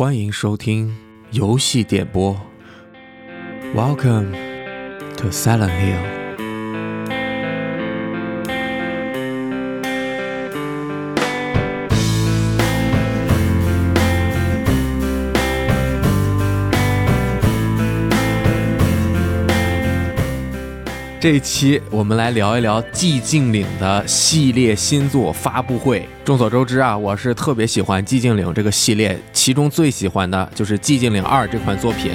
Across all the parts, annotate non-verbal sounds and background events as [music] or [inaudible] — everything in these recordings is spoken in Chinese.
欢迎收听游戏点播。Welcome to Silent Hill。这一期我们来聊一聊《寂静岭》的系列新作发布会。众所周知啊，我是特别喜欢《寂静岭》这个系列，其中最喜欢的就是《寂静岭二》这款作品。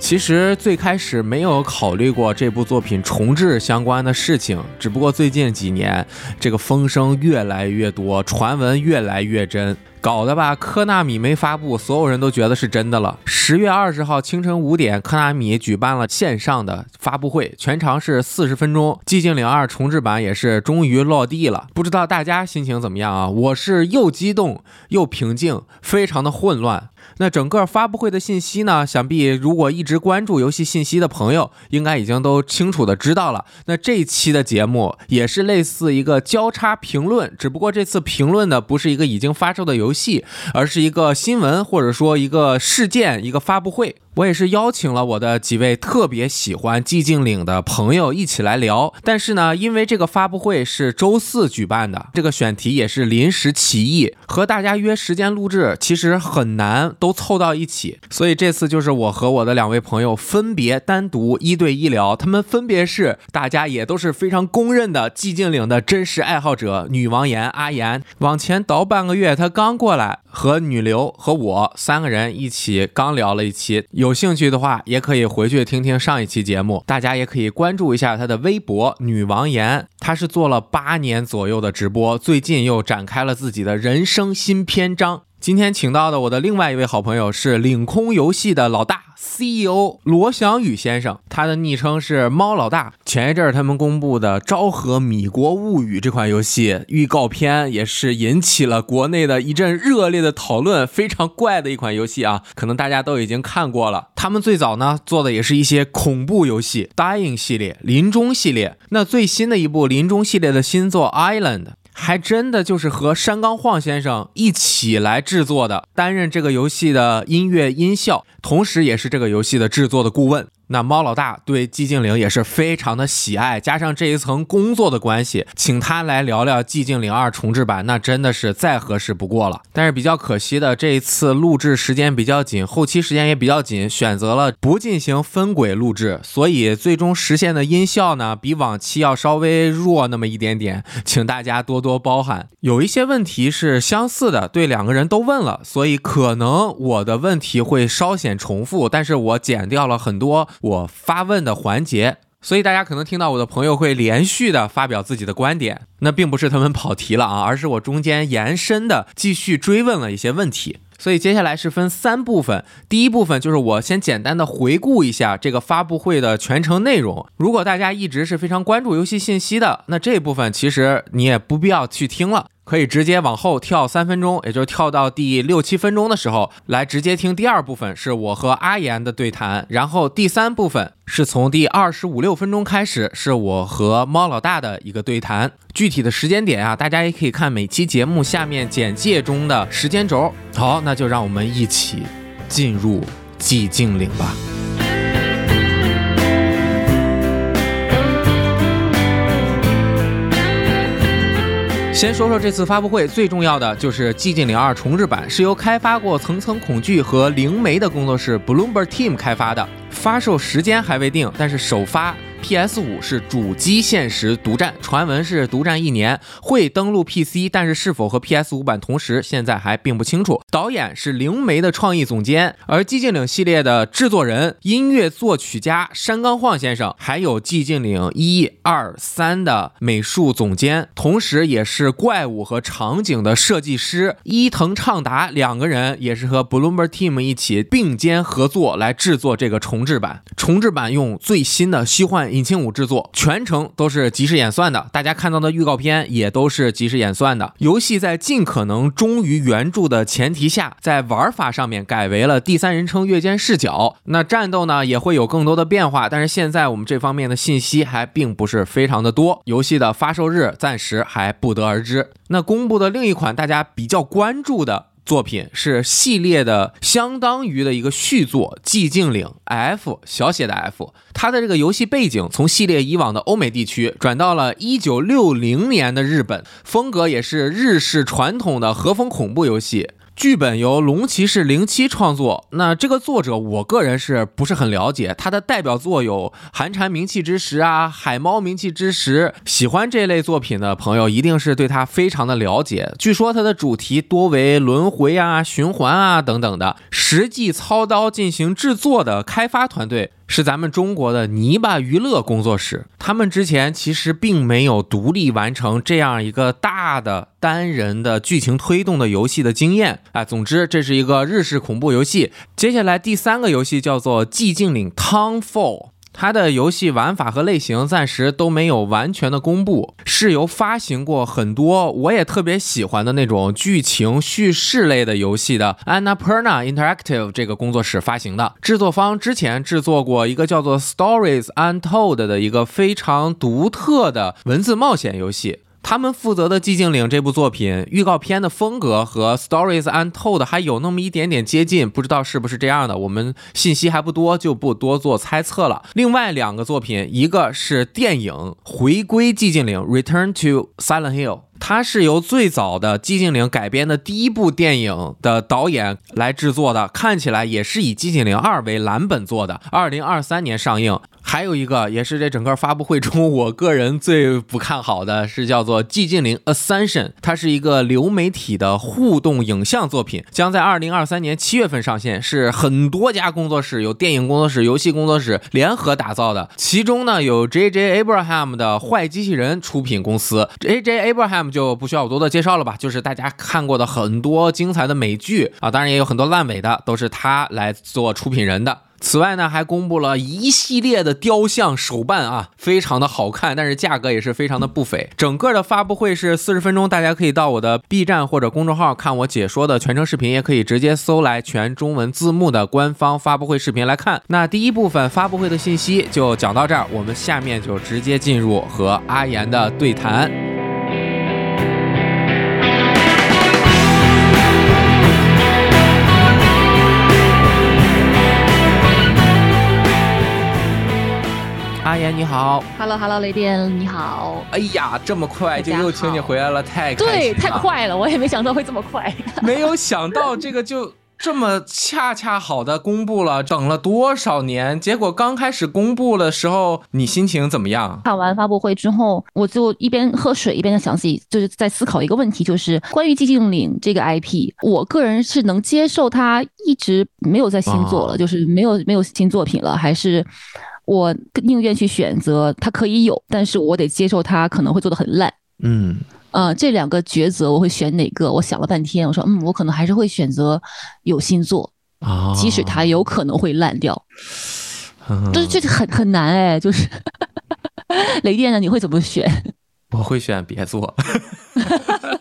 其实最开始没有考虑过这部作品重置相关的事情，只不过最近几年这个风声越来越多，传闻越来越真。搞得吧，科纳米没发布，所有人都觉得是真的了。十月二十号清晨五点，科纳米举办了线上的发布会，全长是四十分钟。寂静岭二重置版也是终于落地了，不知道大家心情怎么样啊？我是又激动又平静，非常的混乱。那整个发布会的信息呢？想必如果一直关注游戏信息的朋友，应该已经都清楚的知道了。那这一期的节目也是类似一个交叉评论，只不过这次评论的不是一个已经发售的游戏，戏而是一个新闻或者说一个事件、一个发布会。我也是邀请了我的几位特别喜欢寂静岭的朋友一起来聊，但是呢，因为这个发布会是周四举办的，这个选题也是临时起意，和大家约时间录制其实很难都凑到一起，所以这次就是我和我的两位朋友分别单独一对一聊，他们分别是大家也都是非常公认的寂静岭的真实爱好者，女王岩阿岩，往前倒半个月，她刚过来。和女流和我三个人一起刚聊了一期，有兴趣的话也可以回去听听上一期节目。大家也可以关注一下她的微博“女王岩”，她是做了八年左右的直播，最近又展开了自己的人生新篇章。今天请到的我的另外一位好朋友是领空游戏的老大 CEO 罗翔宇先生，他的昵称是猫老大。前一阵儿他们公布的《昭和米国物语》这款游戏预告片也是引起了国内的一阵热烈的讨论，非常怪的一款游戏啊，可能大家都已经看过了。他们最早呢做的也是一些恐怖游戏，Dying 系列、临终系列。那最新的一部临终系列的新作 Island。还真的就是和山冈晃先生一起来制作的，担任这个游戏的音乐音效，同时也是这个游戏的制作的顾问。那猫老大对寂静岭也是非常的喜爱，加上这一层工作的关系，请他来聊聊寂静岭二重制版，那真的是再合适不过了。但是比较可惜的，这一次录制时间比较紧，后期时间也比较紧，选择了不进行分轨录制，所以最终实现的音效呢，比往期要稍微弱那么一点点，请大家多多包涵。有一些问题是相似的，对两个人都问了，所以可能我的问题会稍显重复，但是我剪掉了很多。我发问的环节，所以大家可能听到我的朋友会连续的发表自己的观点，那并不是他们跑题了啊，而是我中间延伸的继续追问了一些问题。所以接下来是分三部分，第一部分就是我先简单的回顾一下这个发布会的全程内容。如果大家一直是非常关注游戏信息的，那这部分其实你也不必要去听了。可以直接往后跳三分钟，也就是跳到第六七分钟的时候，来直接听第二部分，是我和阿岩的对谈。然后第三部分是从第二十五六分钟开始，是我和猫老大的一个对谈。具体的时间点啊，大家也可以看每期节目下面简介中的时间轴。好，那就让我们一起进入寂静岭吧。先说说这次发布会最重要的就是《寂静岭二重置版》，是由开发过《层层恐惧》和《灵媒》的工作室 Bloomberg Team 开发的，发售时间还未定，但是首发。P.S. 五是主机限时独占，传闻是独占一年，会登陆 P.C.，但是是否和 P.S. 五版同时，现在还并不清楚。导演是灵媒的创意总监，而寂静岭系列的制作人、音乐作曲家山冈晃先生，还有寂静岭一二三的美术总监，同时也是怪物和场景的设计师伊藤畅达，两个人也是和 bloomber Team 一起并肩合作来制作这个重制版。重制版用最新的虚幻。引擎五制作，全程都是即时演算的。大家看到的预告片也都是即时演算的。游戏在尽可能忠于原著的前提下，在玩法上面改为了第三人称月间视角。那战斗呢也会有更多的变化，但是现在我们这方面的信息还并不是非常的多。游戏的发售日暂时还不得而知。那公布的另一款大家比较关注的。作品是系列的相当于的一个续作《寂静岭 F》小写的 F，它的这个游戏背景从系列以往的欧美地区转到了一九六零年的日本，风格也是日式传统的和风恐怖游戏。剧本由龙骑士零七创作，那这个作者我个人是不是很了解？他的代表作有《寒蝉鸣泣之时》啊，《海猫鸣泣之时》。喜欢这类作品的朋友一定是对他非常的了解。据说他的主题多为轮回啊、循环啊等等的。实际操刀进行制作的开发团队。是咱们中国的泥巴娱乐工作室，他们之前其实并没有独立完成这样一个大的单人的剧情推动的游戏的经验。啊，总之这是一个日式恐怖游戏。接下来第三个游戏叫做《寂静岭 Townfall》。它的游戏玩法和类型暂时都没有完全的公布，是由发行过很多我也特别喜欢的那种剧情叙事类的游戏的 Annapurna Interactive 这个工作室发行的。制作方之前制作过一个叫做 Stories Untold 的一个非常独特的文字冒险游戏。他们负责的《寂静岭》这部作品预告片的风格和《Stories Untold》还有那么一点点接近，不知道是不是这样的。我们信息还不多，就不多做猜测了。另外两个作品，一个是电影《回归寂静岭》（Return to Silent Hill）。它是由最早的《寂静岭》改编的第一部电影的导演来制作的，看起来也是以《寂静岭二》为蓝本做的。二零二三年上映。还有一个，也是这整个发布会中我个人最不看好的，是叫做《寂静岭 Ascension》，它是一个流媒体的互动影像作品，将在二零二三年七月份上线，是很多家工作室，有电影工作室、游戏工作室联合打造的。其中呢，有 J.J. Abraham 的坏机器人出品公司，J.J. Abraham 那么就不需要我多多介绍了吧，就是大家看过的很多精彩的美剧啊，当然也有很多烂尾的，都是他来做出品人的。此外呢，还公布了一系列的雕像手办啊，非常的好看，但是价格也是非常的不菲。整个的发布会是四十分钟，大家可以到我的 B 站或者公众号看我解说的全程视频，也可以直接搜来全中文字幕的官方发布会视频来看。那第一部分发布会的信息就讲到这儿，我们下面就直接进入和阿岩的对谈。你好，Hello Hello，雷电你好。哎呀，这么快就又请你回来了，太对，太快了，我也没想到会这么快。[laughs] 没有想到这个就这么恰恰好的公布了，等了多少年，结果刚开始公布的时候，你心情怎么样？看完发布会之后，我就一边喝水一边在想自己，就是在思考一个问题，就是关于寂静岭这个 IP，我个人是能接受它一直没有在新作了，就是没有没有新作品了，还是？我宁愿去选择它可以有，但是我得接受它可能会做的很烂。嗯，呃，这两个抉择我会选哪个？我想了半天，我说，嗯，我可能还是会选择有新作，即使它有可能会烂掉。就是这很很难哎，就是 [laughs] 雷电呢，你会怎么选？我会选别做。[laughs]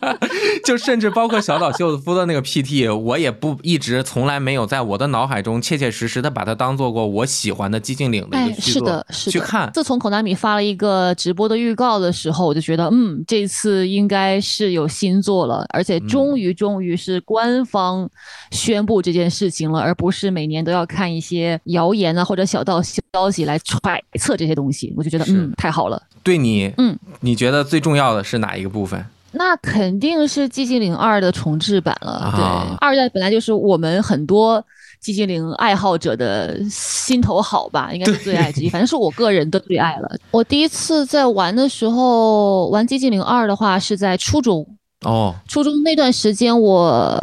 就甚至包括小岛秀夫的那个 PT，我也不一直从来没有在我的脑海中切切实实的把它当做过我喜欢的寂静岭的一个是的，是的。去看。自从口南米发了一个直播的预告的时候，我就觉得，嗯，这次应该是有新作了，而且终于终于是官方宣布这件事情了，而不是每年都要看一些谣言啊或者小道消息来揣测这些东西。我就觉得，嗯，太好了。对你，嗯，你觉得最重要的是哪一个部分？那肯定是《寂静岭二》的重置版了。对，二代本来就是我们很多《寂静岭》爱好者的心头好吧，应该是最爱之一。反正是我个人的最爱了。我第一次在玩的时候玩《寂静岭二》的话，是在初中。哦，初中那段时间我。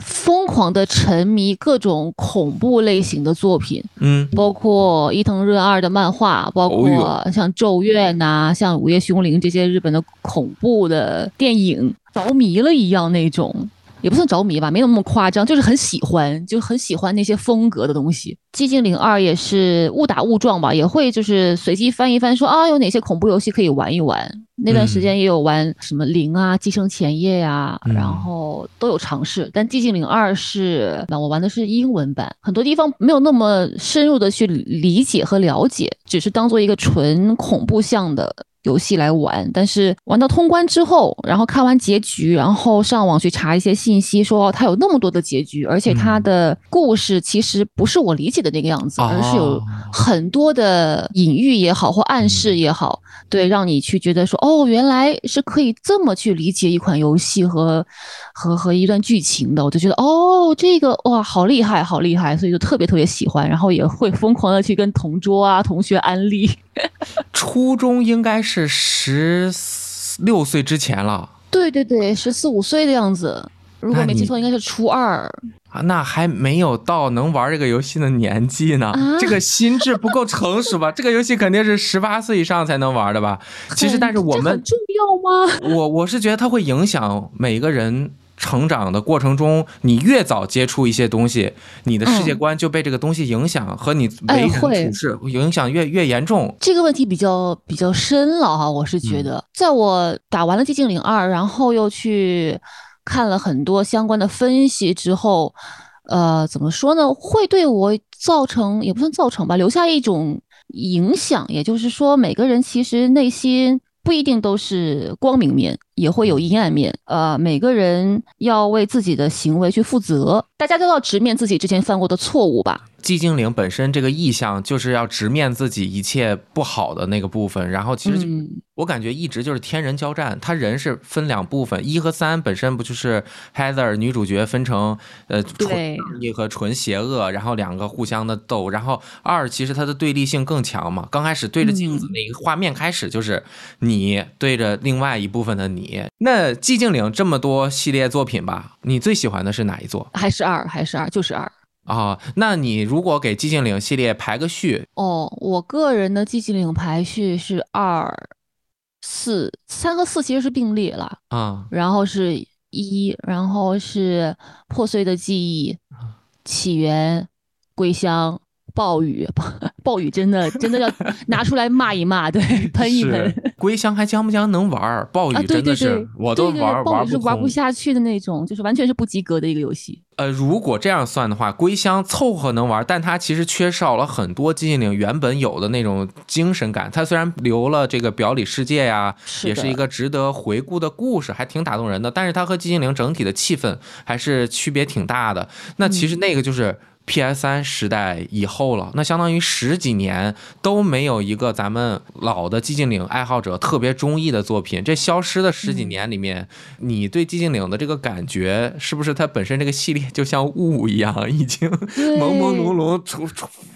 疯狂的沉迷各种恐怖类型的作品，嗯，包括伊藤润二的漫画，包括像《咒怨》呐，像《午夜凶铃》这些日本的恐怖的电影，着迷了一样那种。也不算着迷吧，没有那么夸张，就是很喜欢，就很喜欢那些风格的东西。《寂静岭二》也是误打误撞吧，也会就是随机翻一翻，说啊有哪些恐怖游戏可以玩一玩。那段时间也有玩什么零啊、寄生前夜呀，然后都有尝试。但《寂静岭二》是那我玩的是英文版，很多地方没有那么深入的去理解和了解，只是当做一个纯恐怖向的。游戏来玩，但是玩到通关之后，然后看完结局，然后上网去查一些信息，说它有那么多的结局，而且它的故事其实不是我理解的那个样子，而是有很多的隐喻也好或暗示也好，对，让你去觉得说，哦，原来是可以这么去理解一款游戏和和和一段剧情的，我就觉得，哦，这个哇，好厉害，好厉害，所以就特别特别喜欢，然后也会疯狂的去跟同桌啊、同学安利。[laughs] 初中应该是十六岁之前了，对对对，十四五岁的样子，如果没记错，应该是初二啊，那还没有到能玩这个游戏的年纪呢，这个心智不够成熟吧？[laughs] 这个游戏肯定是十八岁以上才能玩的吧？其实，但是我们重要吗？我我是觉得它会影响每个人。成长的过程中，你越早接触一些东西，你的世界观就被这个东西影响，和你为人处事影响越越严重。这个问题比较比较深了哈，我是觉得，在我打完了《寂静岭二》，然后又去看了很多相关的分析之后，呃，怎么说呢？会对我造成也不算造成吧，留下一种影响。也就是说，每个人其实内心。不一定都是光明面，也会有阴暗面。呃，每个人要为自己的行为去负责，大家都要直面自己之前犯过的错误吧。寂静岭本身这个意象就是要直面自己一切不好的那个部分，然后其实我感觉一直就是天人交战。他人是分两部分，一和三本身不就是 Heather 女主角分成呃纯正义和纯邪恶，然后两个互相的斗。然后二其实它的对立性更强嘛。刚开始对着镜子那个画面开始就是你对着另外一部分的你。那寂静岭这么多系列作品吧，你最喜欢的是哪一座？还是二？还是二？就是二。啊，那你如果给寂静岭系列排个序哦，我个人的寂静岭排序是二、四、三和四其实是并列了啊，然后是一，然后是破碎的记忆、起源、归乡、暴雨，[laughs] 暴雨真的真的要 [laughs] 拿出来骂一骂，对，[laughs] 喷一喷。归乡还将不将能玩？暴雨真的是我都玩暴雨是玩不下去的那种，就是完全是不及格的一个游戏。呃，如果这样算的话，归乡凑合能玩，但它其实缺少了很多寂静岭原本有的那种精神感。它虽然留了这个表里世界呀，也是一个值得回顾的故事，还挺打动人的。但是它和寂静岭整体的气氛还是区别挺大的。那其实那个就是。P.S. 三时代以后了，那相当于十几年都没有一个咱们老的寂静岭爱好者特别中意的作品。这消失的十几年里面，你对寂静岭的这个感觉，是不是它本身这个系列就像雾一样，已经朦朦胧胧，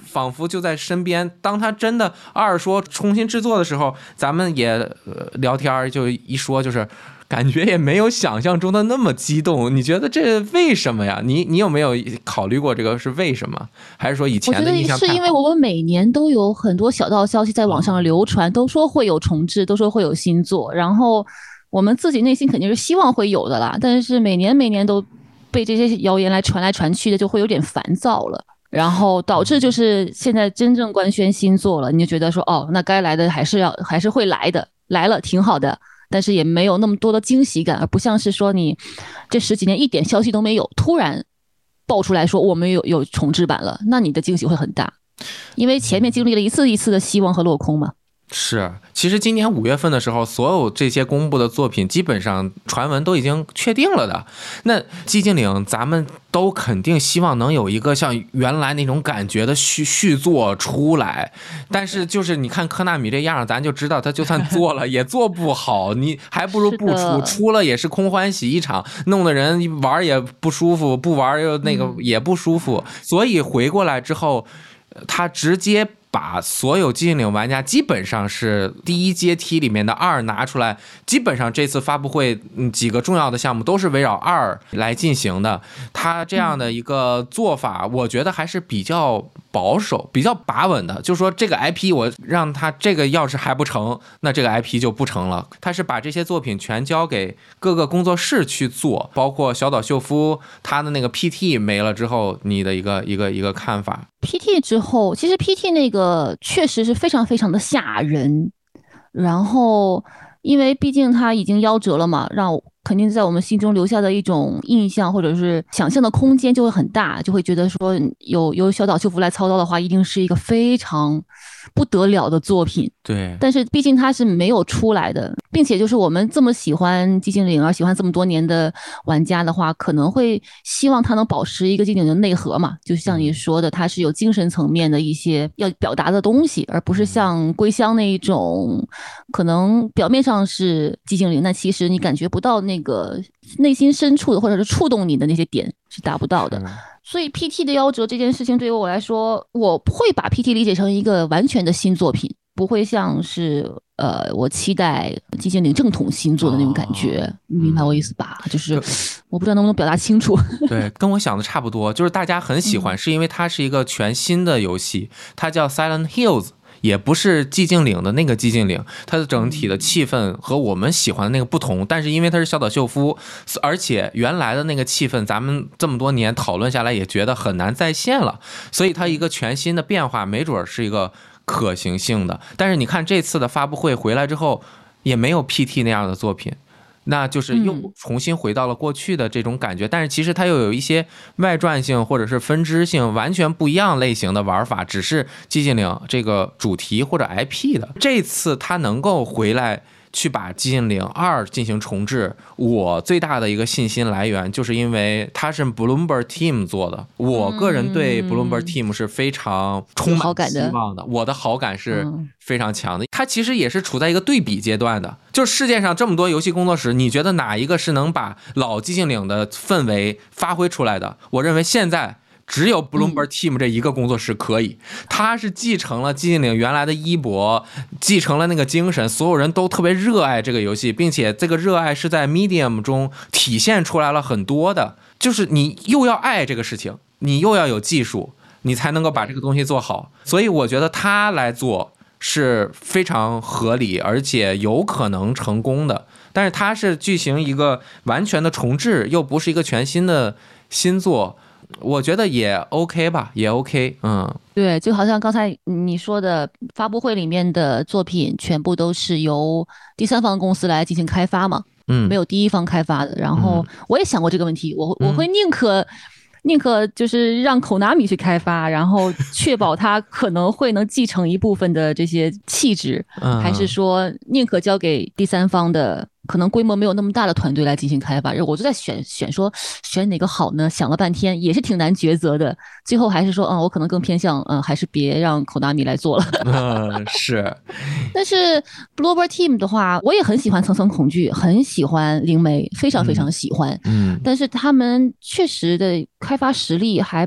仿佛就在身边。当它真的二说重新制作的时候，咱们也聊天就一说就是。感觉也没有想象中的那么激动，你觉得这为什么呀？你你有没有考虑过这个是为什么？还是说以前的印象？我觉得是因为我们每年都有很多小道消息在网上流传，都说会有重置，都说会有新作，然后我们自己内心肯定是希望会有的啦。但是每年每年都被这些谣言来传来传去的，就会有点烦躁了，然后导致就是现在真正官宣新作了，你就觉得说哦，那该来的还是要还是会来的，来了挺好的。但是也没有那么多的惊喜感，而不像是说你这十几年一点消息都没有，突然爆出来说我们有有重置版了，那你的惊喜会很大，因为前面经历了一次一次的希望和落空嘛。是，其实今年五月份的时候，所有这些公布的作品，基本上传闻都已经确定了的。那寂静岭，咱们都肯定希望能有一个像原来那种感觉的续续作出来。但是就是你看科纳米这样，咱就知道他就算做了 [laughs] 也做不好，你还不如不出，出了也是空欢喜一场，弄得人玩也不舒服，不玩又那个也不舒服。所以回过来之后，他直接。把所有寂静岭玩家基本上是第一阶梯里面的二拿出来，基本上这次发布会几个重要的项目都是围绕二来进行的。他这样的一个做法，我觉得还是比较。保守、比较把稳的，就说这个 IP 我让他这个要是还不成，那这个 IP 就不成了。他是把这些作品全交给各个工作室去做，包括小岛秀夫他的那个 PT 没了之后，你的一个一个一个看法。PT 之后，其实 PT 那个确实是非常非常的吓人，然后因为毕竟他已经夭折了嘛，让。肯定在我们心中留下的一种印象，或者是想象的空间就会很大，就会觉得说有有小岛秀夫来操刀的话，一定是一个非常不得了的作品。对，但是毕竟他是没有出来的，并且就是我们这么喜欢寂静岭，而喜欢这么多年的玩家的话，可能会希望他能保持一个寂静岭的内核嘛，就像你说的，他是有精神层面的一些要表达的东西，而不是像归乡那一种，可能表面上是寂静岭，但其实你感觉不到那。那个内心深处的，或者是触动你的那些点是达不到的，所以 PT 的夭折这件事情对于我来说，我会把 PT 理解成一个完全的新作品，不会像是呃我期待寂静岭正统新作的那种感觉，你明白我意思吧？就是我不知道能不能表达清楚。[laughs] 对，跟我想的差不多，就是大家很喜欢，是因为它是一个全新的游戏，它叫 Silent Hills。也不是寂静岭的那个寂静岭，它的整体的气氛和我们喜欢的那个不同。但是因为它是小岛秀夫，而且原来的那个气氛，咱们这么多年讨论下来也觉得很难再现了，所以它一个全新的变化，没准是一个可行性的。但是你看这次的发布会回来之后，也没有 PT 那样的作品。那就是又重新回到了过去的这种感觉，但是其实它又有一些外传性或者是分支性完全不一样类型的玩法，只是寂静岭这个主题或者 IP 的。这次它能够回来。去把《寂静岭二》进行重置，我最大的一个信心来源，就是因为它是 Bloomberg Team 做的。我个人对 Bloomberg Team 是非常充满希望的，我的好感是非常强的。它其实也是处在一个对比阶段的，就世界上这么多游戏工作室，你觉得哪一个是能把老寂静岭的氛围发挥出来的？我认为现在。只有 Bloomberg Team 这一个工作室可以，他是继承了寂静岭原来的衣钵，继承了那个精神，所有人都特别热爱这个游戏，并且这个热爱是在 Medium 中体现出来了很多的，就是你又要爱这个事情，你又要有技术，你才能够把这个东西做好。所以我觉得他来做是非常合理，而且有可能成功的。但是他是进行一个完全的重置，又不是一个全新的新作。我觉得也 OK 吧，也 OK，嗯，对，就好像刚才你说的，发布会里面的作品全部都是由第三方公司来进行开发嘛，嗯，没有第一方开发的。然后我也想过这个问题，我我会宁可宁可就是让口纳米去开发，然后确保它可能会能继承一部分的这些气质，还是说宁可交给第三方的？可能规模没有那么大的团队来进行开发，我就在选选说选哪个好呢？想了半天也是挺难抉择的，最后还是说，嗯，我可能更偏向，嗯，还是别让 Konami 来做了。[laughs] 嗯，是。但是 Blober Team 的话，我也很喜欢层层恐惧，很喜欢灵媒，非常非常喜欢。嗯。但是他们确实的开发实力还。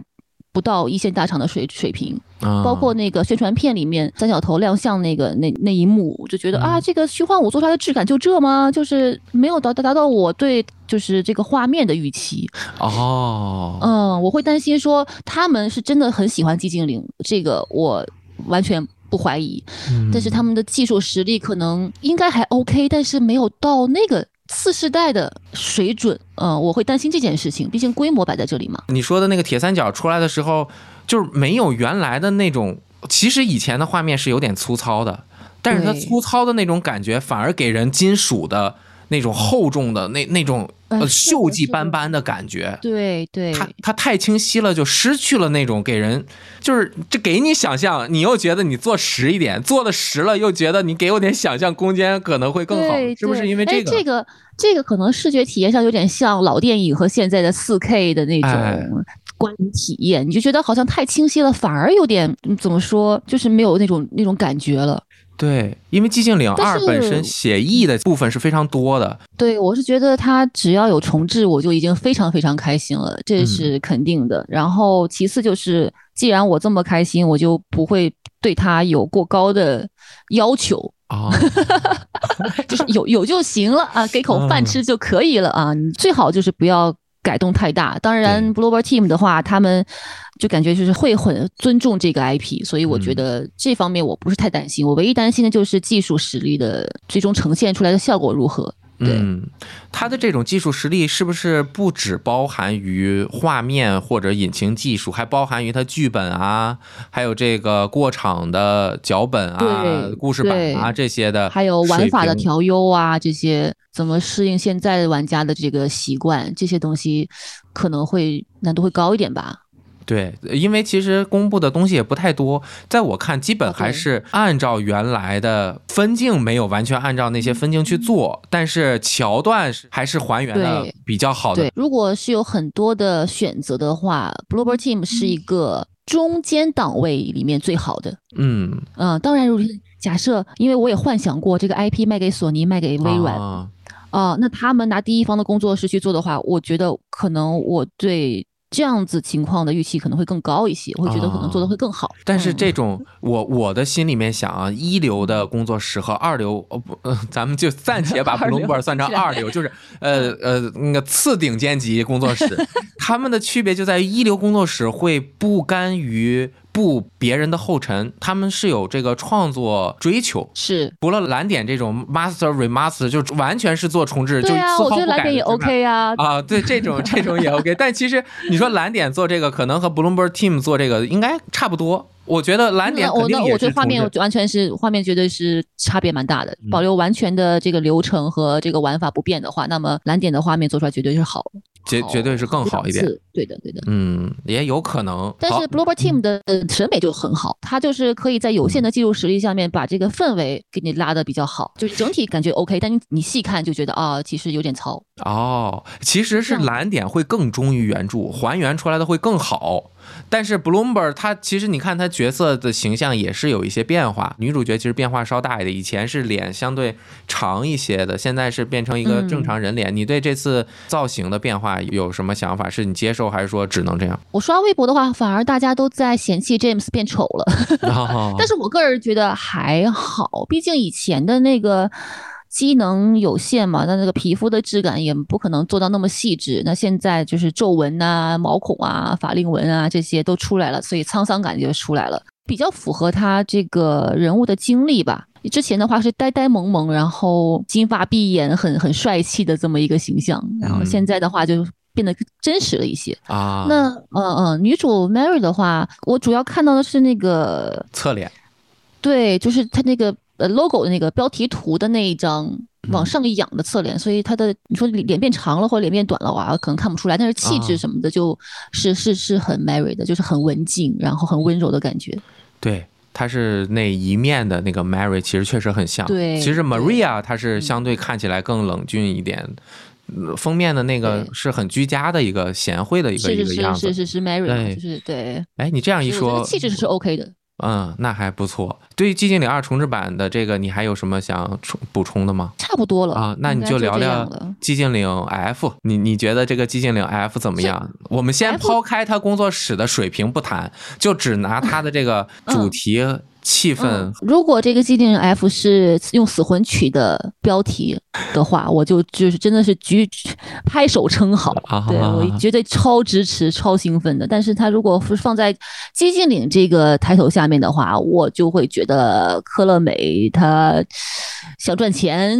不到一线大厂的水水平，包括那个宣传片里面三角头亮相那个那那一幕，我就觉得啊，这个虚幻五做出来的质感就这吗？就是没有达达达到我对就是这个画面的预期哦。嗯，我会担心说他们是真的很喜欢寂静岭，这个我完全不怀疑，但是他们的技术实力可能应该还 OK，但是没有到那个。次世代的水准，嗯，我会担心这件事情，毕竟规模摆在这里嘛。你说的那个铁三角出来的时候，就是没有原来的那种，其实以前的画面是有点粗糙的，但是它粗糙的那种感觉反而给人金属的那种厚重的那那种。呃，锈迹斑斑的感觉，对对，它它太清晰了，就失去了那种给人，就是这给你想象，你又觉得你做实一点，做的实了，又觉得你给我点想象空间可能会更好，是不是因为这个？这个这个可能视觉体验上有点像老电影和现在的四 K 的那种观影体验，你就觉得好像太清晰了，反而有点怎么说，就是没有那种那种感觉了。对，因为寂静岭二本身写意的部分是非常多的。对，我是觉得它只要有重置，我就已经非常非常开心了，这是肯定的。然后其次就是，既然我这么开心，我就不会对它有过高的要求啊，[laughs] 就是有有就行了啊，给口饭吃就可以了啊，你最好就是不要改动太大。当然 b l o b e r Team 的话，他们。就感觉就是会很尊重这个 IP，所以我觉得这方面我不是太担心。我唯一担心的就是技术实力的最终呈现出来的效果如何。嗯，它的这种技术实力是不是不只包含于画面或者引擎技术，还包含于它剧本啊，还有这个过场的脚本啊、故事板啊这些的，还有玩法的调优啊，这些怎么适应现在玩家的这个习惯，这些东西可能会难度会高一点吧。对，因为其实公布的东西也不太多，在我看，基本还是按照原来的分镜，没有完全按照那些分镜去做，但是桥段是还是还原的比较好的。对，如果是有很多的选择的话，Bloober Team 是一个中间档位里面最好的。嗯嗯，当然，如假设，因为我也幻想过这个 IP 卖给索尼，卖给微软，啊，那他们拿第一方的工作室去做的话，我觉得可能我对。这样子情况的预期可能会更高一些，我会觉得可能做的会更好。但是这种，我我的心里面想啊，一流的工作室和二流，哦不，咱们就暂且把 Bloomberg [laughs] 算成二流，就是呃呃那个次顶尖级工作室，[laughs] 他们的区别就在于一流工作室会不甘于。步别人的后尘，他们是有这个创作追求，是除了蓝点这种 master remaster 就完全是做重置，就啊，我觉得蓝点也 OK 啊，啊，对这种 [laughs] 这种也 OK，但其实你说蓝点做这个，可能和 Bloomberg Team 做这个应该差不多。我觉得蓝点肯定也我觉得画面完全是画面，绝对是差别蛮大的。保留完全的这个流程和这个玩法不变的话，那么蓝点的画面做出来绝对是好。绝绝对是更好一点，对的对的，嗯，也有可能。但是 Bloober Team 的审美就很好，他就是可以在有限的技术实力下面把这个氛围给你拉的比较好，就是整体感觉 OK。但你你细看就觉得啊，其实有点糙。哦，其实是蓝点会更忠于原著，还原出来的会更好。但是 Bloomberg 他其实你看他角色的形象也是有一些变化，女主角其实变化稍大一点，以前是脸相对长一些的，现在是变成一个正常人脸。你对这次造型的变化有什么想法？是你接受还是说只能这样？我刷微博的话，反而大家都在嫌弃 James 变丑了，[laughs] [laughs] 但是我个人觉得还好，毕竟以前的那个。机能有限嘛，那那个皮肤的质感也不可能做到那么细致。那现在就是皱纹啊、毛孔啊、法令纹啊这些都出来了，所以沧桑感就出来了，比较符合他这个人物的经历吧。之前的话是呆呆萌萌，然后金发碧眼，很很帅气的这么一个形象，然后现在的话就变得真实了一些啊。那嗯嗯，女主 Mary 的话，我主要看到的是那个侧脸，对，就是她那个。呃，logo 的那个标题图的那一张往上仰的侧脸，所以他的你说脸变长了或者脸变短了哇，可能看不出来，但是气质什么的就是是是很 Mary 的，就是很文静，然后很温柔的感觉。对，他是那一面的那个 Mary，其实确实很像。对，其实 Maria 她是相对看起来更冷峻一点，封面的那个是很居家的一个贤惠的一个一个样子。是是是是 Mary，就是对。哎，你这样一说，气质是 OK 的。嗯，那还不错。对于《寂静岭二》重置版的这个，你还有什么想充补充的吗？差不多了啊，那你就聊聊《寂静岭 F》。你你觉得这个《寂静岭 F》怎么样？我们先抛开他工作室的水平不谈，就只拿他的这个主题。气氛。如果这个《寂静岭 F》是用死魂曲的标题的话，我就就是真的是举拍手称好，对我绝对超支持、超兴奋的。但是它如果是放在《寂静岭》这个抬头下面的话，我就会觉得科乐美他想赚钱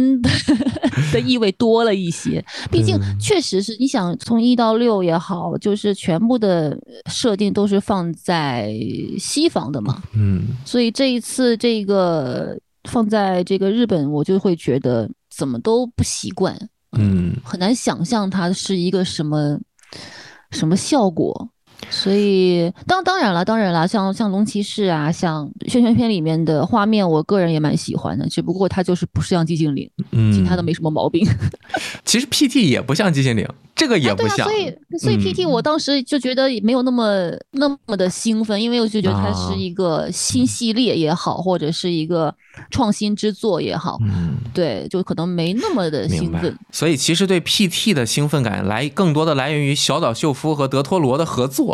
的意味多了一些。毕竟确实是你想从一到六也好，就是全部的设定都是放在西方的嘛，嗯，所以。这一次，这个放在这个日本，我就会觉得怎么都不习惯，嗯，很难想象它是一个什么什么效果。所以，当当然了，当然了，像像龙骑士啊，像宣传片里面的画面，我个人也蛮喜欢的。只不过它就是不是像寂静岭，嗯，其他的没什么毛病。[laughs] 其实 PT 也不像寂静岭。这个也不像，所以所以 PT 我当时就觉得没有那么那么的兴奋，因为我就觉得它是一个新系列也好，或者是一个创新之作也好，嗯，对，就可能没那么的兴奋。所以其实对 PT 的兴奋感来更多的来源于小岛秀夫和德托罗的合作。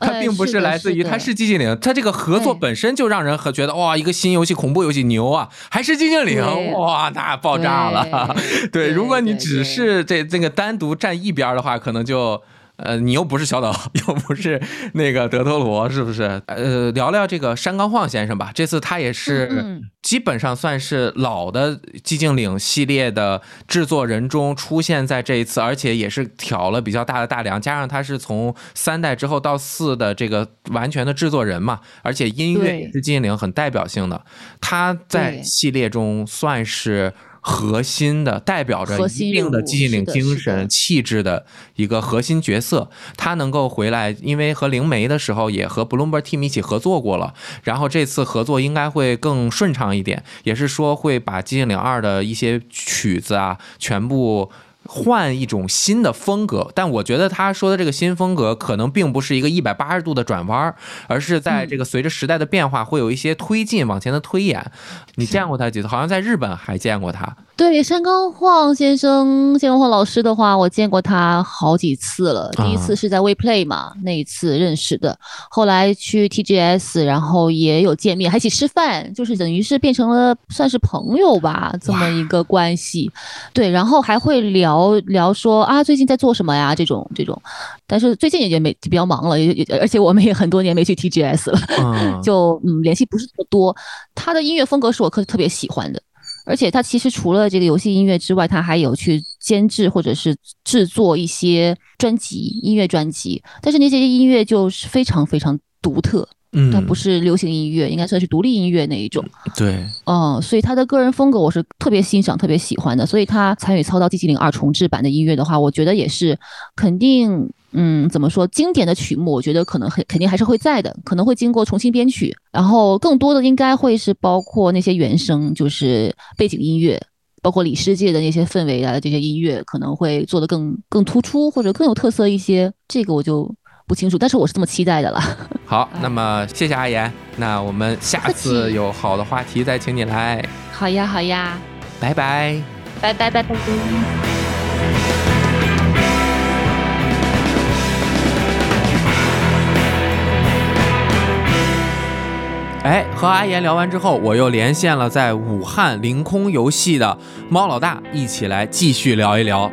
它并不是来自于，它是寂静岭，它这个合作本身就让人和觉得哇，一个新游戏恐怖游戏牛啊，还是寂静岭哇，那爆炸了。[laughs] 对，如果你只是这这个单独站一边的话，可能就呃，你又不是小岛，[laughs] 又不是那个德托罗，是不是？呃，聊聊这个山冈晃先生吧。这次他也是基本上算是老的寂静岭系列的制作人中出现在这一次，而且也是挑了比较大的大梁，加上他是从三代之后到四的这个完全的制作人嘛，而且音乐也是寂静岭很代表性的，他在系列中算是。核心的代表着一定的寂静岭精神气质的一个核心角色，他能够回来，因为和灵媒的时候也和 Bloomberg Team 一起合作过了，然后这次合作应该会更顺畅一点，也是说会把寂静岭二的一些曲子啊全部。换一种新的风格，但我觉得他说的这个新风格可能并不是一个一百八十度的转弯，而是在这个随着时代的变化会有一些推进往前的推演。你见过他几次？好像在日本还见过他。对山冈晃先生、山冈晃老师的话，我见过他好几次了。第一次是在 WePlay 嘛，那一次认识的。后来去 TGS，然后也有见面，还一起吃饭，就是等于是变成了算是朋友吧，这么一个关系。对，然后还会聊聊说啊，最近在做什么呀？这种这种。但是最近也没比较忙了，也也而且我们也很多年没去 TGS 了，就嗯联系不是特别多。他的音乐风格是我特特别喜欢的。而且他其实除了这个游戏音乐之外，他还有去监制或者是制作一些专辑、音乐专辑。但是那些音乐就是非常非常独特，嗯，它不是流行音乐，应该算是独立音乐那一种。对，嗯，所以他的个人风格我是特别欣赏、特别喜欢的。所以他参与操刀《寂静岭二》重制版的音乐的话，我觉得也是肯定。嗯，怎么说？经典的曲目，我觉得可能很肯定还是会在的，可能会经过重新编曲，然后更多的应该会是包括那些原声，就是背景音乐，包括里世界的那些氛围啊，这些音乐可能会做得更更突出或者更有特色一些。这个我就不清楚，但是我是这么期待的了。[laughs] 好，那么谢谢阿言，那我们下次有好的话题再请你来。好呀，好呀，拜拜，拜拜拜拜。哎，和阿言聊完之后，我又连线了在武汉凌空游戏的猫老大，一起来继续聊一聊。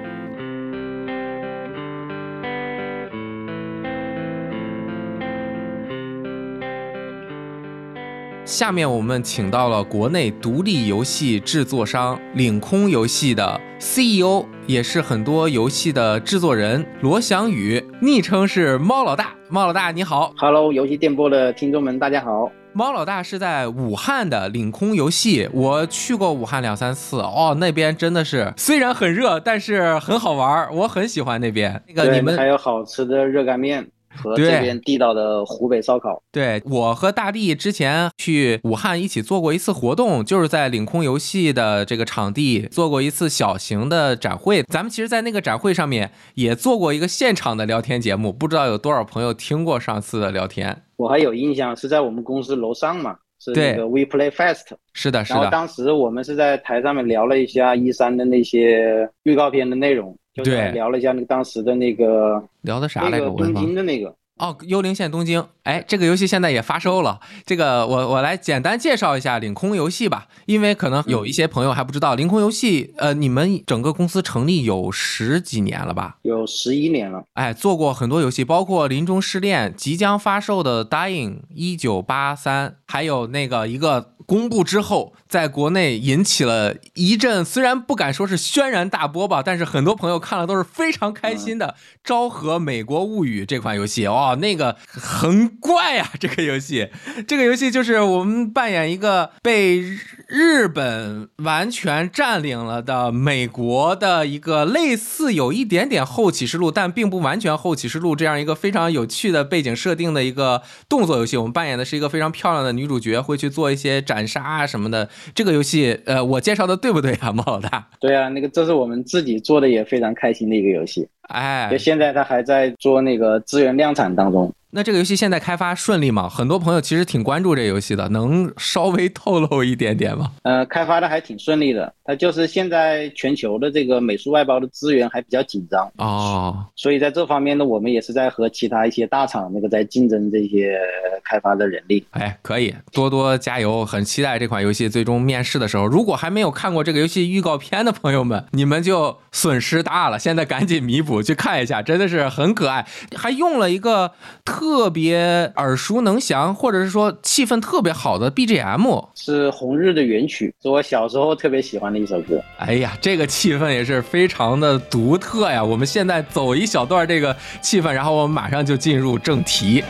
下面我们请到了国内独立游戏制作商领空游戏的 CEO，也是很多游戏的制作人罗翔宇，昵称是猫老大。猫老大你好，Hello，游戏电波的听众们，大家好。猫老大是在武汉的领空游戏，我去过武汉两三次哦，那边真的是虽然很热，但是很好玩，我很喜欢那边。那个你们还有好吃的热干面。和这边地道的湖北烧烤。对我和大地之前去武汉一起做过一次活动，就是在领空游戏的这个场地做过一次小型的展会。咱们其实，在那个展会上面也做过一个现场的聊天节目，不知道有多少朋友听过上次的聊天。我还有印象，是在我们公司楼上嘛，是那个 We Play Fest。是的，是的。然后当时我们是在台上面聊了一下一三的那些预告片的内容。对，聊了一下那个当时的那个聊的啥来着？东京的那个哦，幽灵线东京。哎，这个游戏现在也发售了。这个我我来简单介绍一下领空游戏吧，因为可能有一些朋友还不知道领空游戏。呃，你们整个公司成立有十几年了吧？有十一年了。哎，做过很多游戏，包括《临终试炼》即将发售的《Dying 一九八三》，还有那个一个。公布之后，在国内引起了一阵，虽然不敢说是轩然大波吧，但是很多朋友看了都是非常开心的。《昭和美国物语》这款游戏，哇，那个很怪呀！这个游戏，[laughs] 这个游戏就是我们扮演一个被日本完全占领了的美国的一个类似有一点点后启示录，但并不完全后启示录这样一个非常有趣的背景设定的一个动作游戏。我们扮演的是一个非常漂亮的女主角，会去做一些展。斩杀啊什么的，这个游戏，呃，我介绍的对不对啊，猫老大？[laughs] 对啊，那个这是我们自己做的，也非常开心的一个游戏。哎，就现在他还在做那个资源量产当中。那这个游戏现在开发顺利吗？很多朋友其实挺关注这游戏的，能稍微透露一点点吗？呃，开发的还挺顺利的，它就是现在全球的这个美术外包的资源还比较紧张哦，所以在这方面呢，我们也是在和其他一些大厂那个在竞争这些开发的人力。哎，可以多多加油，很期待这款游戏最终面世的时候。如果还没有看过这个游戏预告片的朋友们，你们就损失大了，现在赶紧弥补去看一下，真的是很可爱，还用了一个特别耳熟能详，或者是说气氛特别好的 BGM，是《红日》的原曲，是我小时候特别喜欢的一首歌。哎呀，这个气氛也是非常的独特呀。我们现在走一小段这个气氛，然后我们马上就进入正题。